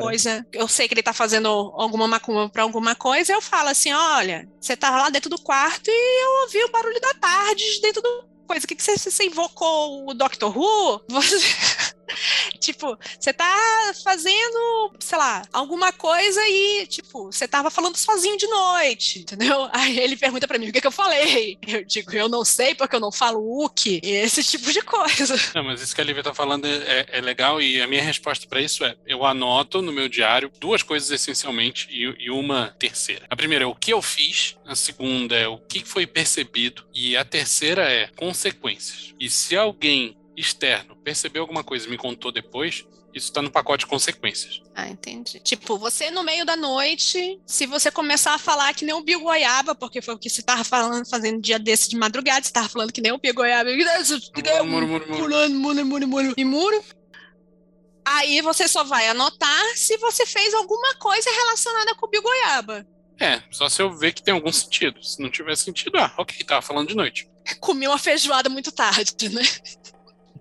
Speaker 5: coisa. Eu sei que ele tá fazendo alguma macumba pra alguma coisa, eu falo assim: olha, você tava lá dentro do quarto e eu ouvi o barulho da tarde dentro do. Coisa, o que, que você, você invocou o Doctor Who? (laughs) Você. (laughs) Tipo, você tá fazendo, sei lá, alguma coisa e, tipo, você tava falando sozinho de noite, entendeu? (laughs) Aí ele pergunta pra mim o que, que eu falei. Eu digo, eu não sei porque eu não falo que. Esse tipo de coisa. (laughs)
Speaker 4: Não, mas isso que a Lívia tá falando é, é legal e a minha resposta pra isso é: eu anoto no meu diário duas coisas essencialmente e, e uma terceira. A primeira é o que eu fiz, a segunda é o que foi percebido e a terceira é consequências. E se alguém externo percebeu alguma coisa e me contou depois, isso tá no pacote de consequências.
Speaker 5: Ah, entendi. Tipo, você no meio da noite, se você começar a falar que nem o Bill Goiaba, porque foi o que você tava falando, fazendo dia desse de madrugada, você tava falando que nem o Bill Goiaba,
Speaker 4: Muro, muro, muro.
Speaker 5: muro, muro, muro, e muro. Aí você só vai anotar se você fez alguma coisa relacionada com o Bill Goiaba.
Speaker 4: É, só se eu ver que tem algum sentido. Se não tiver sentido, ah, ok, tava falando de noite.
Speaker 5: Comi uma feijoada muito tarde, né?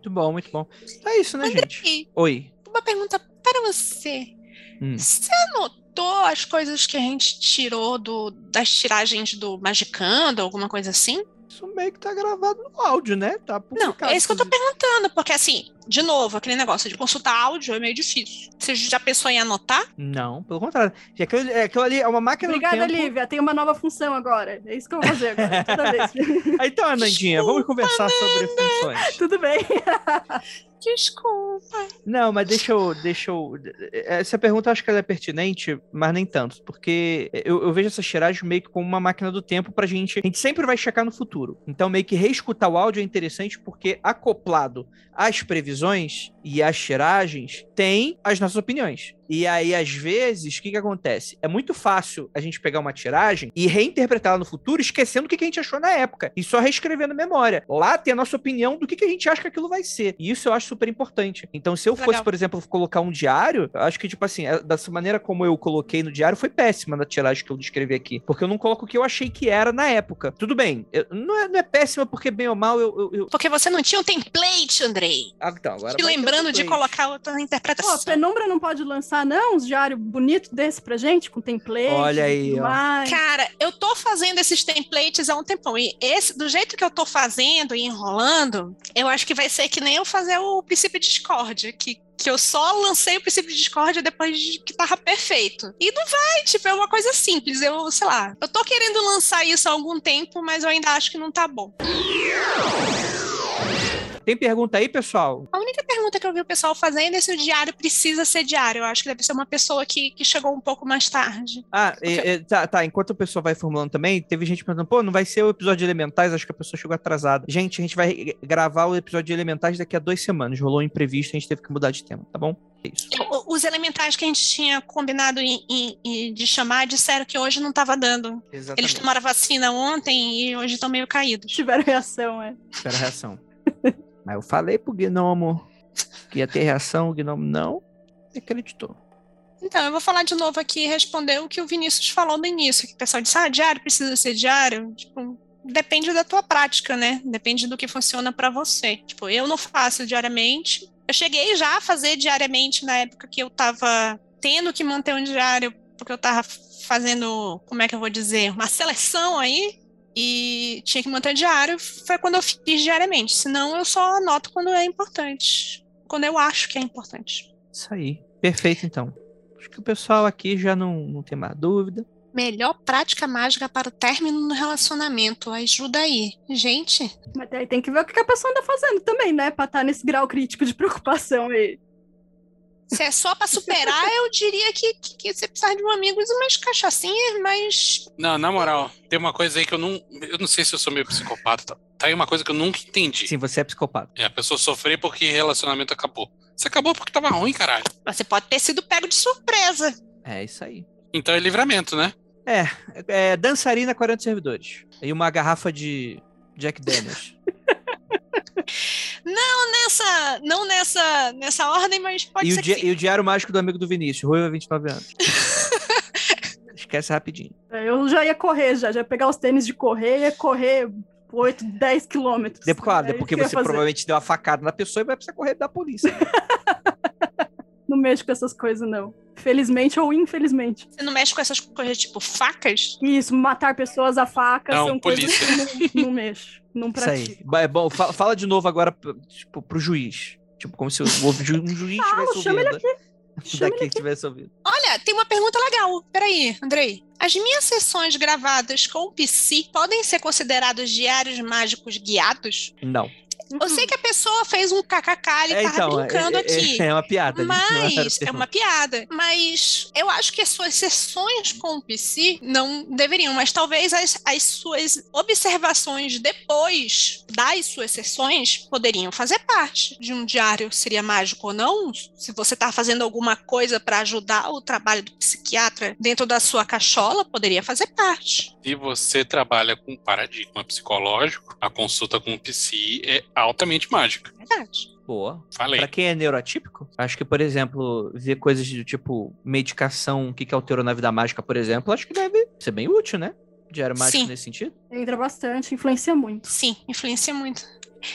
Speaker 2: Muito bom, muito bom. É isso, né, gente? Oi.
Speaker 5: uma pergunta para você.
Speaker 2: Hum.
Speaker 5: Você anotou as coisas que a gente tirou do, das tiragens do Magicando, alguma coisa assim?
Speaker 2: Isso meio que tá gravado no áudio, né? Tá
Speaker 5: Não, é isso que eu tô perguntando, porque assim, de novo, aquele negócio de consultar áudio é meio difícil. Você já pensou em anotar?
Speaker 2: Não, pelo contrário. Aquilo, é, aquilo ali é uma máquina
Speaker 3: Obrigada,
Speaker 2: do tempo.
Speaker 3: Lívia. Tem uma nova função agora. É isso que eu vou fazer agora, toda vez. (laughs)
Speaker 2: Então, Anandinha, vamos conversar sobre funções.
Speaker 3: Tudo bem. (laughs)
Speaker 5: Desculpa.
Speaker 2: Não, mas deixa eu, deixa eu. Essa pergunta eu acho que ela é pertinente, mas nem tanto. Porque eu, eu vejo essa tiragem meio que como uma máquina do tempo pra gente. A gente sempre vai checar no futuro. Então, meio que reescutar o áudio é interessante porque, acoplado às previsões e às tiragens, tem as nossas opiniões. E aí, às vezes, o que, que acontece? É muito fácil a gente pegar uma tiragem e reinterpretá-la no futuro, esquecendo o que, que a gente achou na época. E só reescrevendo memória. Lá tem a nossa opinião do que, que a gente acha que aquilo vai ser. E isso eu acho super importante. Então, se eu fosse,
Speaker 5: Legal.
Speaker 2: por exemplo, colocar um diário, eu acho que, tipo assim, é- dessa maneira como eu coloquei no diário, foi péssima na tiragem que eu descrevi aqui. Porque eu não coloco o que eu achei que era na época. Tudo bem, eu- não, é, não é péssima porque, bem ou mal, eu. eu, eu-
Speaker 5: Porque você não tinha um template, Andrei.
Speaker 2: Ah, então, agora.
Speaker 5: Te
Speaker 2: ter
Speaker 5: lembrando de colocar outra interpretação.
Speaker 3: Pô, a Penumbra não pode lançar, não, uns diários bonitos desse pra gente, com template.
Speaker 2: Olha aí.
Speaker 5: Cara, eu tô fazendo esses templates há um tempão. E esse, do jeito que eu tô fazendo e enrolando, eu acho que vai ser que nem eu fazer o princípio de Discord, que, que eu só lancei o princípio de Discord depois de que tava perfeito. E não vai, tipo, é uma coisa simples. Eu, sei lá, eu tô querendo lançar isso há algum tempo, mas eu ainda acho que não tá bom.
Speaker 2: Tem pergunta aí, pessoal?
Speaker 5: A única pergunta que eu vi o pessoal fazendo é se o diário precisa ser diário. Eu acho que deve ser uma pessoa que, que chegou um pouco mais tarde.
Speaker 2: Ah, é, é, tá, tá. Enquanto o pessoal vai formulando também, teve gente perguntando, pô, não vai ser o episódio de Elementais? Acho que a pessoa chegou atrasada. Gente, a gente vai gravar o episódio de Elementais daqui a duas semanas. Rolou um imprevisto, a gente teve que mudar de tema, tá bom? É isso.
Speaker 5: O- Os elementais que a gente tinha combinado em- em- em- de chamar disseram que hoje não estava dando. Eles
Speaker 2: Exatamente.
Speaker 5: tomaram a vacina ontem e hoje estão meio caídos.
Speaker 3: Tiveram reação, é.
Speaker 2: A reação. Mas eu falei pro Gnomo que ia ter reação, o Gnomo não acreditou.
Speaker 5: Então, eu vou falar de novo aqui e responder o que o Vinícius falou no início, que o pessoal disse, ah, diário precisa ser diário. Tipo, depende da tua prática, né? Depende do que funciona pra você. Tipo, eu não faço diariamente. Eu cheguei já a fazer diariamente na época que eu tava tendo que manter um diário, porque eu tava fazendo, como é que eu vou dizer, uma seleção aí. E tinha que manter diário, foi quando eu fiz diariamente. Senão eu só anoto quando é importante. Quando eu acho que é importante.
Speaker 2: Isso aí. Perfeito, então. Acho que o pessoal aqui já não, não tem mais dúvida.
Speaker 5: Melhor prática mágica para o término do relacionamento. Ajuda aí. Gente,
Speaker 3: Mas aí tem que ver o que que a pessoa anda fazendo também, né? Pra estar nesse grau crítico de preocupação aí.
Speaker 5: Se é só para superar, eu diria que, que, que você precisa de um amigo e umas cachaçinhas, mas.
Speaker 4: Não, na moral, tem uma coisa aí que eu não. Eu não sei se eu sou meio psicopata. Tá, tá aí uma coisa que eu nunca entendi.
Speaker 2: Sim, você é psicopata.
Speaker 4: É a pessoa sofrer porque relacionamento acabou. Você acabou porque tava ruim, caralho.
Speaker 5: Você pode ter sido pego de surpresa.
Speaker 2: É isso aí.
Speaker 4: Então é livramento, né?
Speaker 2: É, é dançarina 40 servidores. E uma garrafa de Jack Daniels. (laughs)
Speaker 5: Não nessa, não nessa, nessa ordem, mas pode
Speaker 2: e,
Speaker 5: ser
Speaker 2: o
Speaker 5: que
Speaker 2: di-
Speaker 5: sim.
Speaker 2: e o diário mágico do amigo do Vinícius, Ruiva, 29 anos. (laughs) Esquece rapidinho.
Speaker 3: É, Eu já ia correr, já, já ia pegar os tênis de correr, ia correr 8, 10 quilômetros.
Speaker 2: Depois, claro,
Speaker 3: É
Speaker 2: porque você provavelmente deu uma facada na pessoa e vai precisar correr da polícia. (laughs)
Speaker 3: Não mexo com essas coisas, não. Felizmente ou infelizmente.
Speaker 5: Você não mexe com essas coisas tipo facas?
Speaker 3: Isso, matar pessoas a faca
Speaker 4: Não,
Speaker 3: são coisas
Speaker 4: polícia.
Speaker 3: que eu não, não mexo. Não
Speaker 2: Isso aí.
Speaker 3: pratico.
Speaker 2: Ba- É bom, fa- fala de novo agora pro- tipo, pro juiz. Tipo, como se o, o ju- um juiz
Speaker 3: Fala,
Speaker 2: estivesse
Speaker 3: chama ele
Speaker 2: ouvindo.
Speaker 3: Chama (laughs)
Speaker 2: Daqui estivesse ouvindo.
Speaker 5: Olha, tem uma pergunta legal. Peraí, Andrei. As minhas sessões gravadas com o PC podem ser considerados diários mágicos guiados?
Speaker 2: Não.
Speaker 5: Eu sei que a pessoa fez um kkk, ele
Speaker 2: É,
Speaker 5: tava
Speaker 2: então, é,
Speaker 5: brincando
Speaker 2: é-
Speaker 5: aqui.
Speaker 2: é uma piada. era
Speaker 5: Mas é uma piada. Mas eu acho que as suas sessões com o PC não deveriam, mas talvez as, as suas observações depois das suas sessões poderiam fazer parte de um diário. Seria mágico ou não? Se você está fazendo alguma coisa para ajudar o trabalho do psiquiatra dentro da sua cachola, poderia fazer parte.
Speaker 4: Se você trabalha com paradigma psicológico, a consulta com o psi é altamente mágica.
Speaker 5: Verdade.
Speaker 2: Boa.
Speaker 4: Falei.
Speaker 2: Pra quem é neurotípico, acho que, por exemplo, ver coisas do tipo medicação, o que, que alterou na vida mágica, por exemplo, acho que deve ser bem útil, né? Diário mágico
Speaker 5: Sim.
Speaker 2: nesse sentido.
Speaker 3: Entra bastante, influencia muito.
Speaker 5: Sim, influencia muito.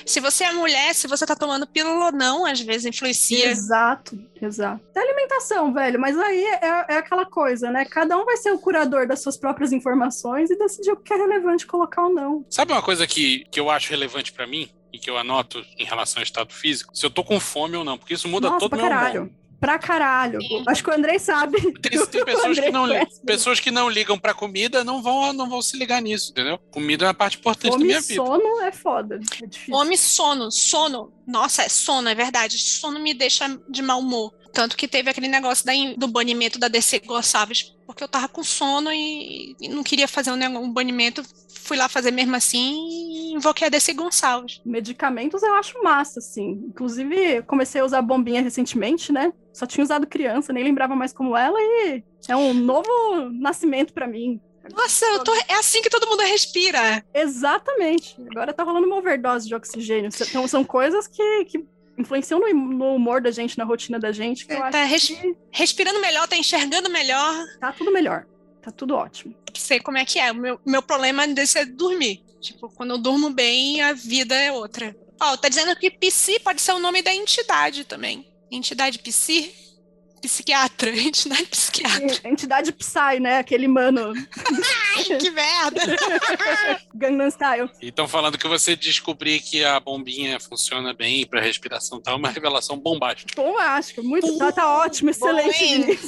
Speaker 5: se você é mulher, se você tá tomando pílula ou não, às vezes influencia.
Speaker 3: Exato, exato. É alimentação, velho, mas aí é, é aquela coisa, né? Cada um vai ser o curador das suas próprias informações e decidir o que é relevante colocar ou não.
Speaker 4: Sabe uma coisa que, que eu acho relevante pra mim? E que eu anoto em relação ao estado físico? Se eu tô com fome ou não, porque isso muda
Speaker 3: Nossa,
Speaker 4: todo o
Speaker 3: pra
Speaker 4: meu
Speaker 3: caralho.
Speaker 4: humor.
Speaker 3: Pra caralho.
Speaker 5: Sim.
Speaker 3: Acho que o Andrei sabe. (laughs)
Speaker 4: Tem, tem (laughs) pessoas,
Speaker 3: Andrei
Speaker 4: que não, pessoas que não ligam pra comida não vão, não vão se ligar nisso, entendeu? Comida é uma parte importante da
Speaker 3: Fome
Speaker 4: minha
Speaker 3: e
Speaker 4: vida.
Speaker 3: sono é foda. É difícil.
Speaker 5: Fome, sono, sono. Nossa, é sono, é verdade. Sono me deixa de mau humor. Tanto que teve aquele negócio da do banimento da DC Gonçalves, porque eu tava com sono e, e não queria fazer um, um banimento. Fui lá fazer mesmo assim e invoquei a DC Gonçalves.
Speaker 3: Medicamentos eu acho massa, assim. Inclusive, comecei a usar bombinha recentemente, né? Só tinha usado criança, nem lembrava mais como ela, e é um novo nascimento pra mim.
Speaker 5: Nossa, eu tô, é assim que todo mundo respira.
Speaker 3: Exatamente. Agora tá rolando uma overdose de oxigênio. Então, são coisas que, que influenciam no, no humor da gente, na rotina da gente, que eu
Speaker 5: Tá res-
Speaker 3: que
Speaker 5: Respirando melhor, tá enxergando melhor.
Speaker 3: tá tudo melhor. Tá tudo ótimo.
Speaker 5: Sei como é que é. O meu, meu problema desse é dormir. Tipo, quando eu durmo bem, a vida é outra. Ó, tá dizendo que psi pode ser o nome da entidade também. Entidade psi? Psiquiatra. Entidade psiquiatra.
Speaker 3: Entidade Psy, né? Aquele mano
Speaker 5: Ai, que merda! (laughs)
Speaker 3: Gangnam Style.
Speaker 4: E estão falando que você descobrir que a bombinha funciona bem pra respiração tal, é uma revelação bombástica.
Speaker 3: Bom, acho. Muito. Tá, tá ótimo. Excelente.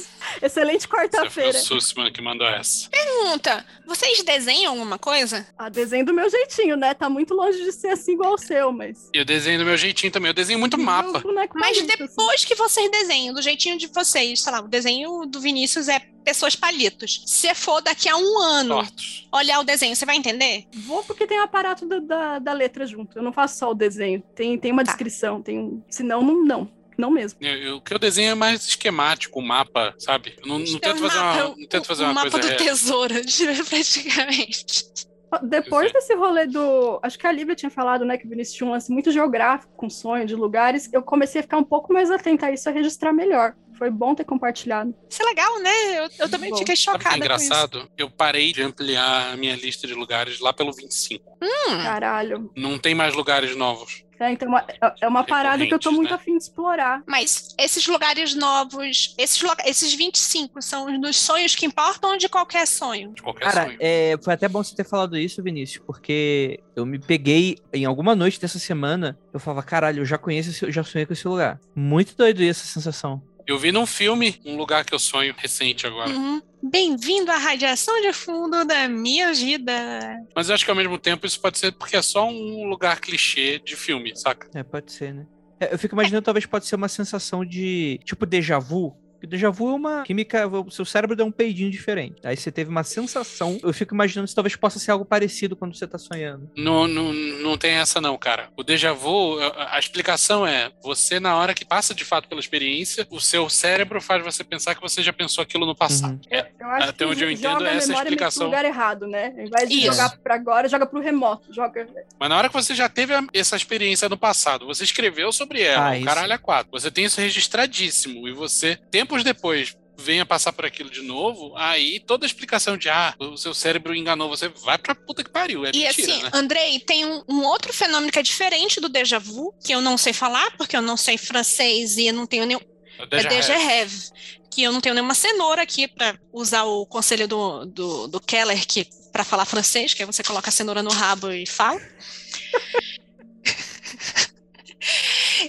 Speaker 3: Excelente
Speaker 4: Você foi o
Speaker 3: quarta-feira.
Speaker 4: Sussman que mandou essa.
Speaker 5: Pergunta: vocês desenham alguma coisa?
Speaker 3: A desenho do meu jeitinho, né? Tá muito longe de ser assim igual o seu, mas.
Speaker 4: E eu desenho do meu jeitinho também. Eu desenho muito mapa.
Speaker 3: Boneco
Speaker 5: Mas
Speaker 3: assim.
Speaker 5: depois que vocês desenham, do jeitinho de vocês, sei lá, o desenho do Vinícius é pessoas palitos. Se for daqui a um ano
Speaker 4: Tortos.
Speaker 5: olhar o desenho, você vai entender?
Speaker 3: Vou porque tem o aparato da, da, da letra junto. Eu não faço só o desenho. Tem, tem uma
Speaker 5: Tá.
Speaker 3: descrição. Tem um... Senão, não, não. Não mesmo.
Speaker 4: Eu- eu- O que eu desenho é mais esquemático, o mapa, sabe? Eu não, não
Speaker 5: É
Speaker 4: tento fazer
Speaker 5: mapa-
Speaker 4: uma, não tento fazer
Speaker 5: o
Speaker 4: uma
Speaker 5: mapa
Speaker 4: coisa.
Speaker 5: do
Speaker 4: é,
Speaker 5: tesouro, (laughs) praticamente.
Speaker 3: Depois
Speaker 4: Pois
Speaker 3: desse rolê do. Acho que a Lívia tinha falado, né? Que o Vinícius tinha um lance muito geográfico, com sonho de lugares. Eu comecei a ficar um pouco mais atenta a isso, a registrar melhor. Foi bom ter compartilhado.
Speaker 5: Isso é legal, né? Eu, eu também
Speaker 3: Bom.
Speaker 5: fiquei
Speaker 4: é
Speaker 5: chocada com isso.
Speaker 4: engraçado? Eu parei de ampliar a minha lista de lugares lá pelo 25.
Speaker 5: Hum,
Speaker 3: Caralho.
Speaker 4: Não tem mais lugares novos.
Speaker 3: É, então uma- é- é uma parada que eu tô muito
Speaker 4: né?
Speaker 3: afim de explorar.
Speaker 5: mas esses lugares novos, esses, esses 25 são os dos sonhos que importam ou de qualquer sonho?
Speaker 4: De qualquer
Speaker 2: Cara,
Speaker 4: sonho.
Speaker 2: é, foi até bom você ter falado isso, Vinícius, porque eu me peguei em alguma noite dessa semana, eu falava, caralho, eu já conheço, esse, eu já sonhei com esse lugar. Muito doido essa sensação.
Speaker 4: Eu vi num filme um lugar que eu sonho recente agora.
Speaker 5: Uhum. Bem-vindo à radiação de fundo da minha vida.
Speaker 4: Mas eu acho que ao mesmo tempo isso pode ser porque é só um lugar clichê de filme, saca?
Speaker 2: É, pode ser, né? É, eu fico imaginando, talvez pode ser uma sensação de, tipo, déjà vu. Porque déjà vu é uma química, o seu cérebro deu um peidinho diferente. Aí você teve uma sensação. Eu fico imaginando se talvez possa ser algo parecido quando você tá sonhando.
Speaker 4: Não, não, não tem essa não, cara. O déjà vu, a, a explicação é, você na hora que passa de fato pela experiência, o seu cérebro faz você pensar que você já pensou aquilo no passado.
Speaker 2: Uhum.
Speaker 4: É,
Speaker 3: Eu acho
Speaker 4: Até
Speaker 3: que
Speaker 4: onde eu entendo,
Speaker 3: a
Speaker 4: essa
Speaker 3: que
Speaker 4: explicação.
Speaker 3: pro lugar errado, né? Ao invés de
Speaker 5: Isso.
Speaker 3: jogar pra agora, joga pro remoto. Joga.
Speaker 4: Mas na hora que você já teve a- essa experiência no passado, você escreveu sobre ela,
Speaker 2: Ah,
Speaker 4: caralho é quatro. Você tem isso registradíssimo e você, tempos depois, venha passar por aquilo de novo, aí toda a explicação de ah, o seu cérebro enganou você, vai pra puta que pariu. É
Speaker 5: E
Speaker 4: mentira,
Speaker 5: assim,
Speaker 4: né?
Speaker 5: Andrei, tem um, um outro fenômeno que é diferente do déjà vu, que eu não sei falar, porque eu não sei francês e eu não tenho nenhum.
Speaker 4: O
Speaker 5: É
Speaker 4: déjà
Speaker 5: déjà
Speaker 4: vu.
Speaker 5: rêve. Que eu não tenho nenhuma cenoura aqui para usar o conselho do, do, do Keller, que para falar francês, que aí você coloca a cenoura no rabo e fala.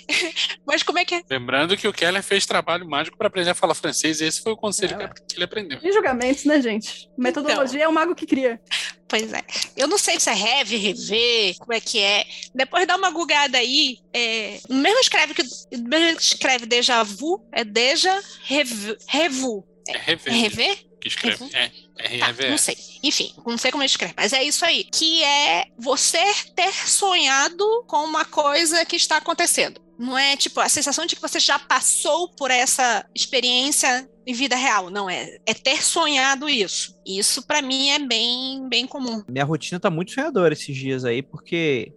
Speaker 5: (laughs) Mas como é que é?
Speaker 4: Lembrando que o Keller fez trabalho mágico pra aprender a falar francês e esse foi o conselho
Speaker 3: É,
Speaker 4: que ele aprendeu.
Speaker 3: E julgamentos, né, gente? Metodologia é o mago que cria.
Speaker 5: Pois é. Eu não sei se é reve, rever, como é que é. Depois dá uma gugada aí. É, no mesmo escreve que no mesmo escreve déjà vu, é déjà revu. revu.
Speaker 4: É rever.
Speaker 5: É rever?
Speaker 4: Que escreve.
Speaker 5: Revu?
Speaker 4: É,
Speaker 5: Tá, não sei. Enfim, não sei como ele escreve, mas é isso aí. Que é você ter sonhado com uma coisa que está acontecendo. Não é tipo a sensação de que você já passou por essa experiência em vida real. Não é. É ter sonhado isso. Isso pra mim é bem, bem comum.
Speaker 2: Minha rotina tá muito sonhadora esses dias aí, porque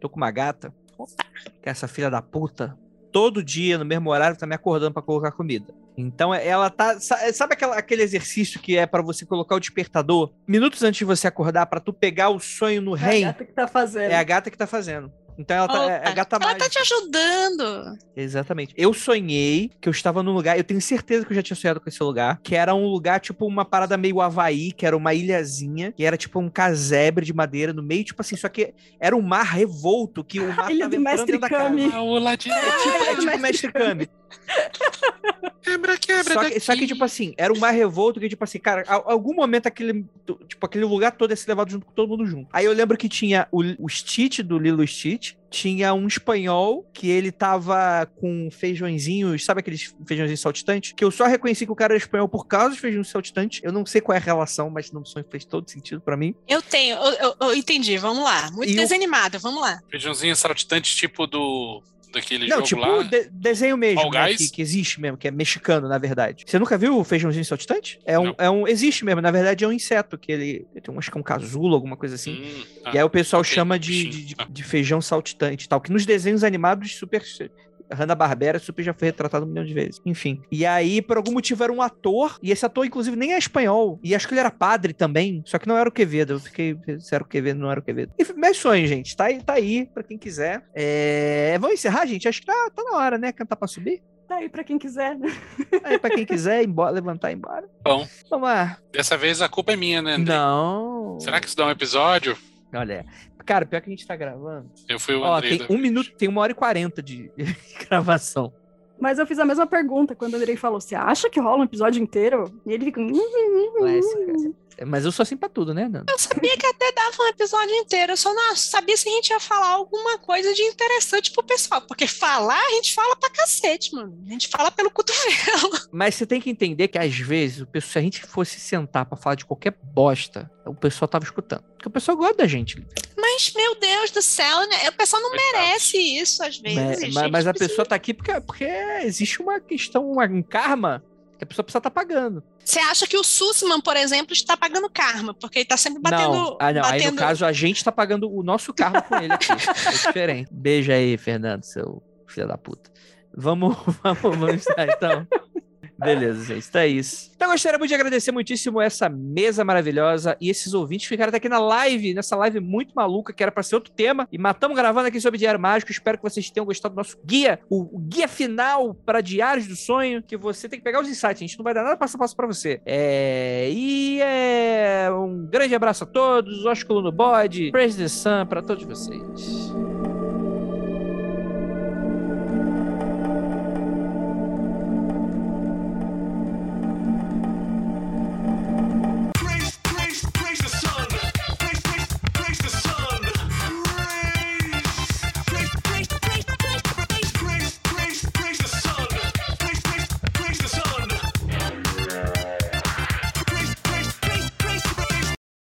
Speaker 2: tô com uma gata, que é essa filha da puta, todo dia, no mesmo horário, tá me acordando pra colocar comida. Então é- ela tá. sa- Sabe aquela- aquele exercício que é pra você colocar o despertador minutos antes de você acordar pra tu pegar o sonho no
Speaker 3: É a gata que tá fazendo.
Speaker 2: É a gata que tá fazendo. Então ela tá, é, é
Speaker 5: Opa,
Speaker 2: gata
Speaker 5: ela
Speaker 2: mágica.
Speaker 5: tá te ajudando.
Speaker 2: Exatamente. Eu sonhei que eu estava num lugar, eu tenho certeza que eu já tinha sonhado com esse lugar, que era um lugar, tipo, uma parada meio Havaí, que era uma ilhazinha, que era tipo um casebre de madeira no meio, tipo assim, só que era um mar revolto, que o (laughs) mar
Speaker 3: Ilha
Speaker 2: tava
Speaker 3: do
Speaker 2: entrando
Speaker 3: Mestre
Speaker 2: dentro da casa.
Speaker 3: Kami.
Speaker 4: Ah, o ladinho.
Speaker 2: É tipo, é tipo (laughs)
Speaker 3: Mestre
Speaker 2: Mestre Kami.
Speaker 4: Quebra, quebra.
Speaker 2: Só que, só que, tipo assim, era um mar revolto que, tipo assim, cara, a- algum momento aquele, tipo, aquele lugar todo ia ser levado junto com todo mundo junto. Aí eu lembro que tinha o, o Stitch do Lilo Stitch, tinha um espanhol que ele tava com feijõezinhos, sabe aqueles feijõezinhos saltitantes? Que eu só reconheci que o cara era espanhol por causa dos feijões saltitantes. Eu não sei qual é a relação, mas não fez todo sentido pra mim.
Speaker 5: Eu tenho, eu, eu- eu entendi, vamos lá. Muito
Speaker 2: E o-
Speaker 5: desanimada, vamos lá.
Speaker 4: Feijãozinho saltitante, tipo do. Daquele
Speaker 2: não,
Speaker 4: jogo
Speaker 2: tipo
Speaker 4: lá.
Speaker 2: de- desenho mesmo, né, que, que existe mesmo, que é mexicano, na verdade. Você nunca viu o feijãozinho saltitante? É um,
Speaker 4: Não.
Speaker 2: é um, existe mesmo, na verdade é um inseto, que ele, ele tem um, acho que é um casulo, alguma coisa assim.
Speaker 4: Hum, tá.
Speaker 2: E aí o pessoal
Speaker 4: ok,
Speaker 2: chama de, de, de feijão saltitante e tal. Que nos desenhos animados super. Hanna-Barbera super já foi retratado um milhão de vezes. Enfim. E aí, por algum motivo, era um ator. E esse ator, inclusive, nem é espanhol. E acho que ele era padre também. Só que não era o Quevedo. Eu fiquei. Se era o Quevedo, não era o Quevedo. Enfim, meus sonhos, gente. Tá aí, tá aí pra quem quiser. É... Vamos encerrar, gente? Acho que tá, tá na hora, né? Cantar pra subir.
Speaker 3: Tá aí pra quem quiser.
Speaker 2: Aí, pra quem quiser, embora, levantar e embora.
Speaker 4: Bom.
Speaker 2: Vamos lá.
Speaker 4: Dessa vez a culpa é minha, né, André?
Speaker 2: Não.
Speaker 4: Será que isso dá um episódio?
Speaker 2: Olha. Cara, pior que a gente tá gravando.
Speaker 4: Eu fui o
Speaker 2: Ó,
Speaker 4: Andrei
Speaker 2: tem um
Speaker 4: vez.
Speaker 2: minuto, tem uma hora e quarenta de (laughs) gravação.
Speaker 3: Mas eu fiz a mesma pergunta quando o Andrei falou: Você acha que rola um episódio inteiro? E ele fica. "Hum,
Speaker 2: cara- Mas eu sou assim pra tudo, né, Nando?
Speaker 5: Eu sabia que até dava um episódio inteiro, eu só não sabia se a gente ia falar alguma coisa de interessante pro pessoal, porque falar, a gente fala pra cacete, mano. A gente fala pelo cotovelo. (laughs)
Speaker 2: Mas você tem que entender que às vezes, o pessoal- se a gente fosse sentar pra falar de qualquer bosta, o pessoal tava escutando. Porque o pessoal gosta da gente.
Speaker 5: Mas, meu Deus do céu, né? O pessoal não
Speaker 4: Coitado.
Speaker 5: merece isso às vezes.
Speaker 2: Mas,
Speaker 5: gente.
Speaker 2: mas- mas a
Speaker 5: Precisa-
Speaker 2: pessoa tá aqui porque, porque existe uma questão, uma- um karma que a pessoa precisa estar pagando.
Speaker 5: Você acha que o Sussman, por exemplo, está pagando karma, porque ele tá sempre batendo.
Speaker 2: não, ah, não. Aí no
Speaker 5: batendo...
Speaker 2: caso a gente tá pagando o nosso karma com ele aqui. (laughs) É diferente. Beijo aí, Fernando, seu filho da puta. Vamos, (laughs) vamos, vamos lá, então. Beleza, gente, tá isso. Então, gostaria muito de agradecer muitíssimo essa mesa maravilhosa e esses ouvintes que ficaram até aqui na live, nessa live muito maluca, que era pra ser outro tema. E matamos gravando aqui sobre Diário Mágico. Espero que vocês tenham gostado do nosso guia, o, guia final para Diários do Sonho, que você tem que pegar os insights. A gente não vai dar nada passo a passo pra você. É... E é... um grande abraço a todos, Ósculo no bode, Praise the Sun pra todos vocês.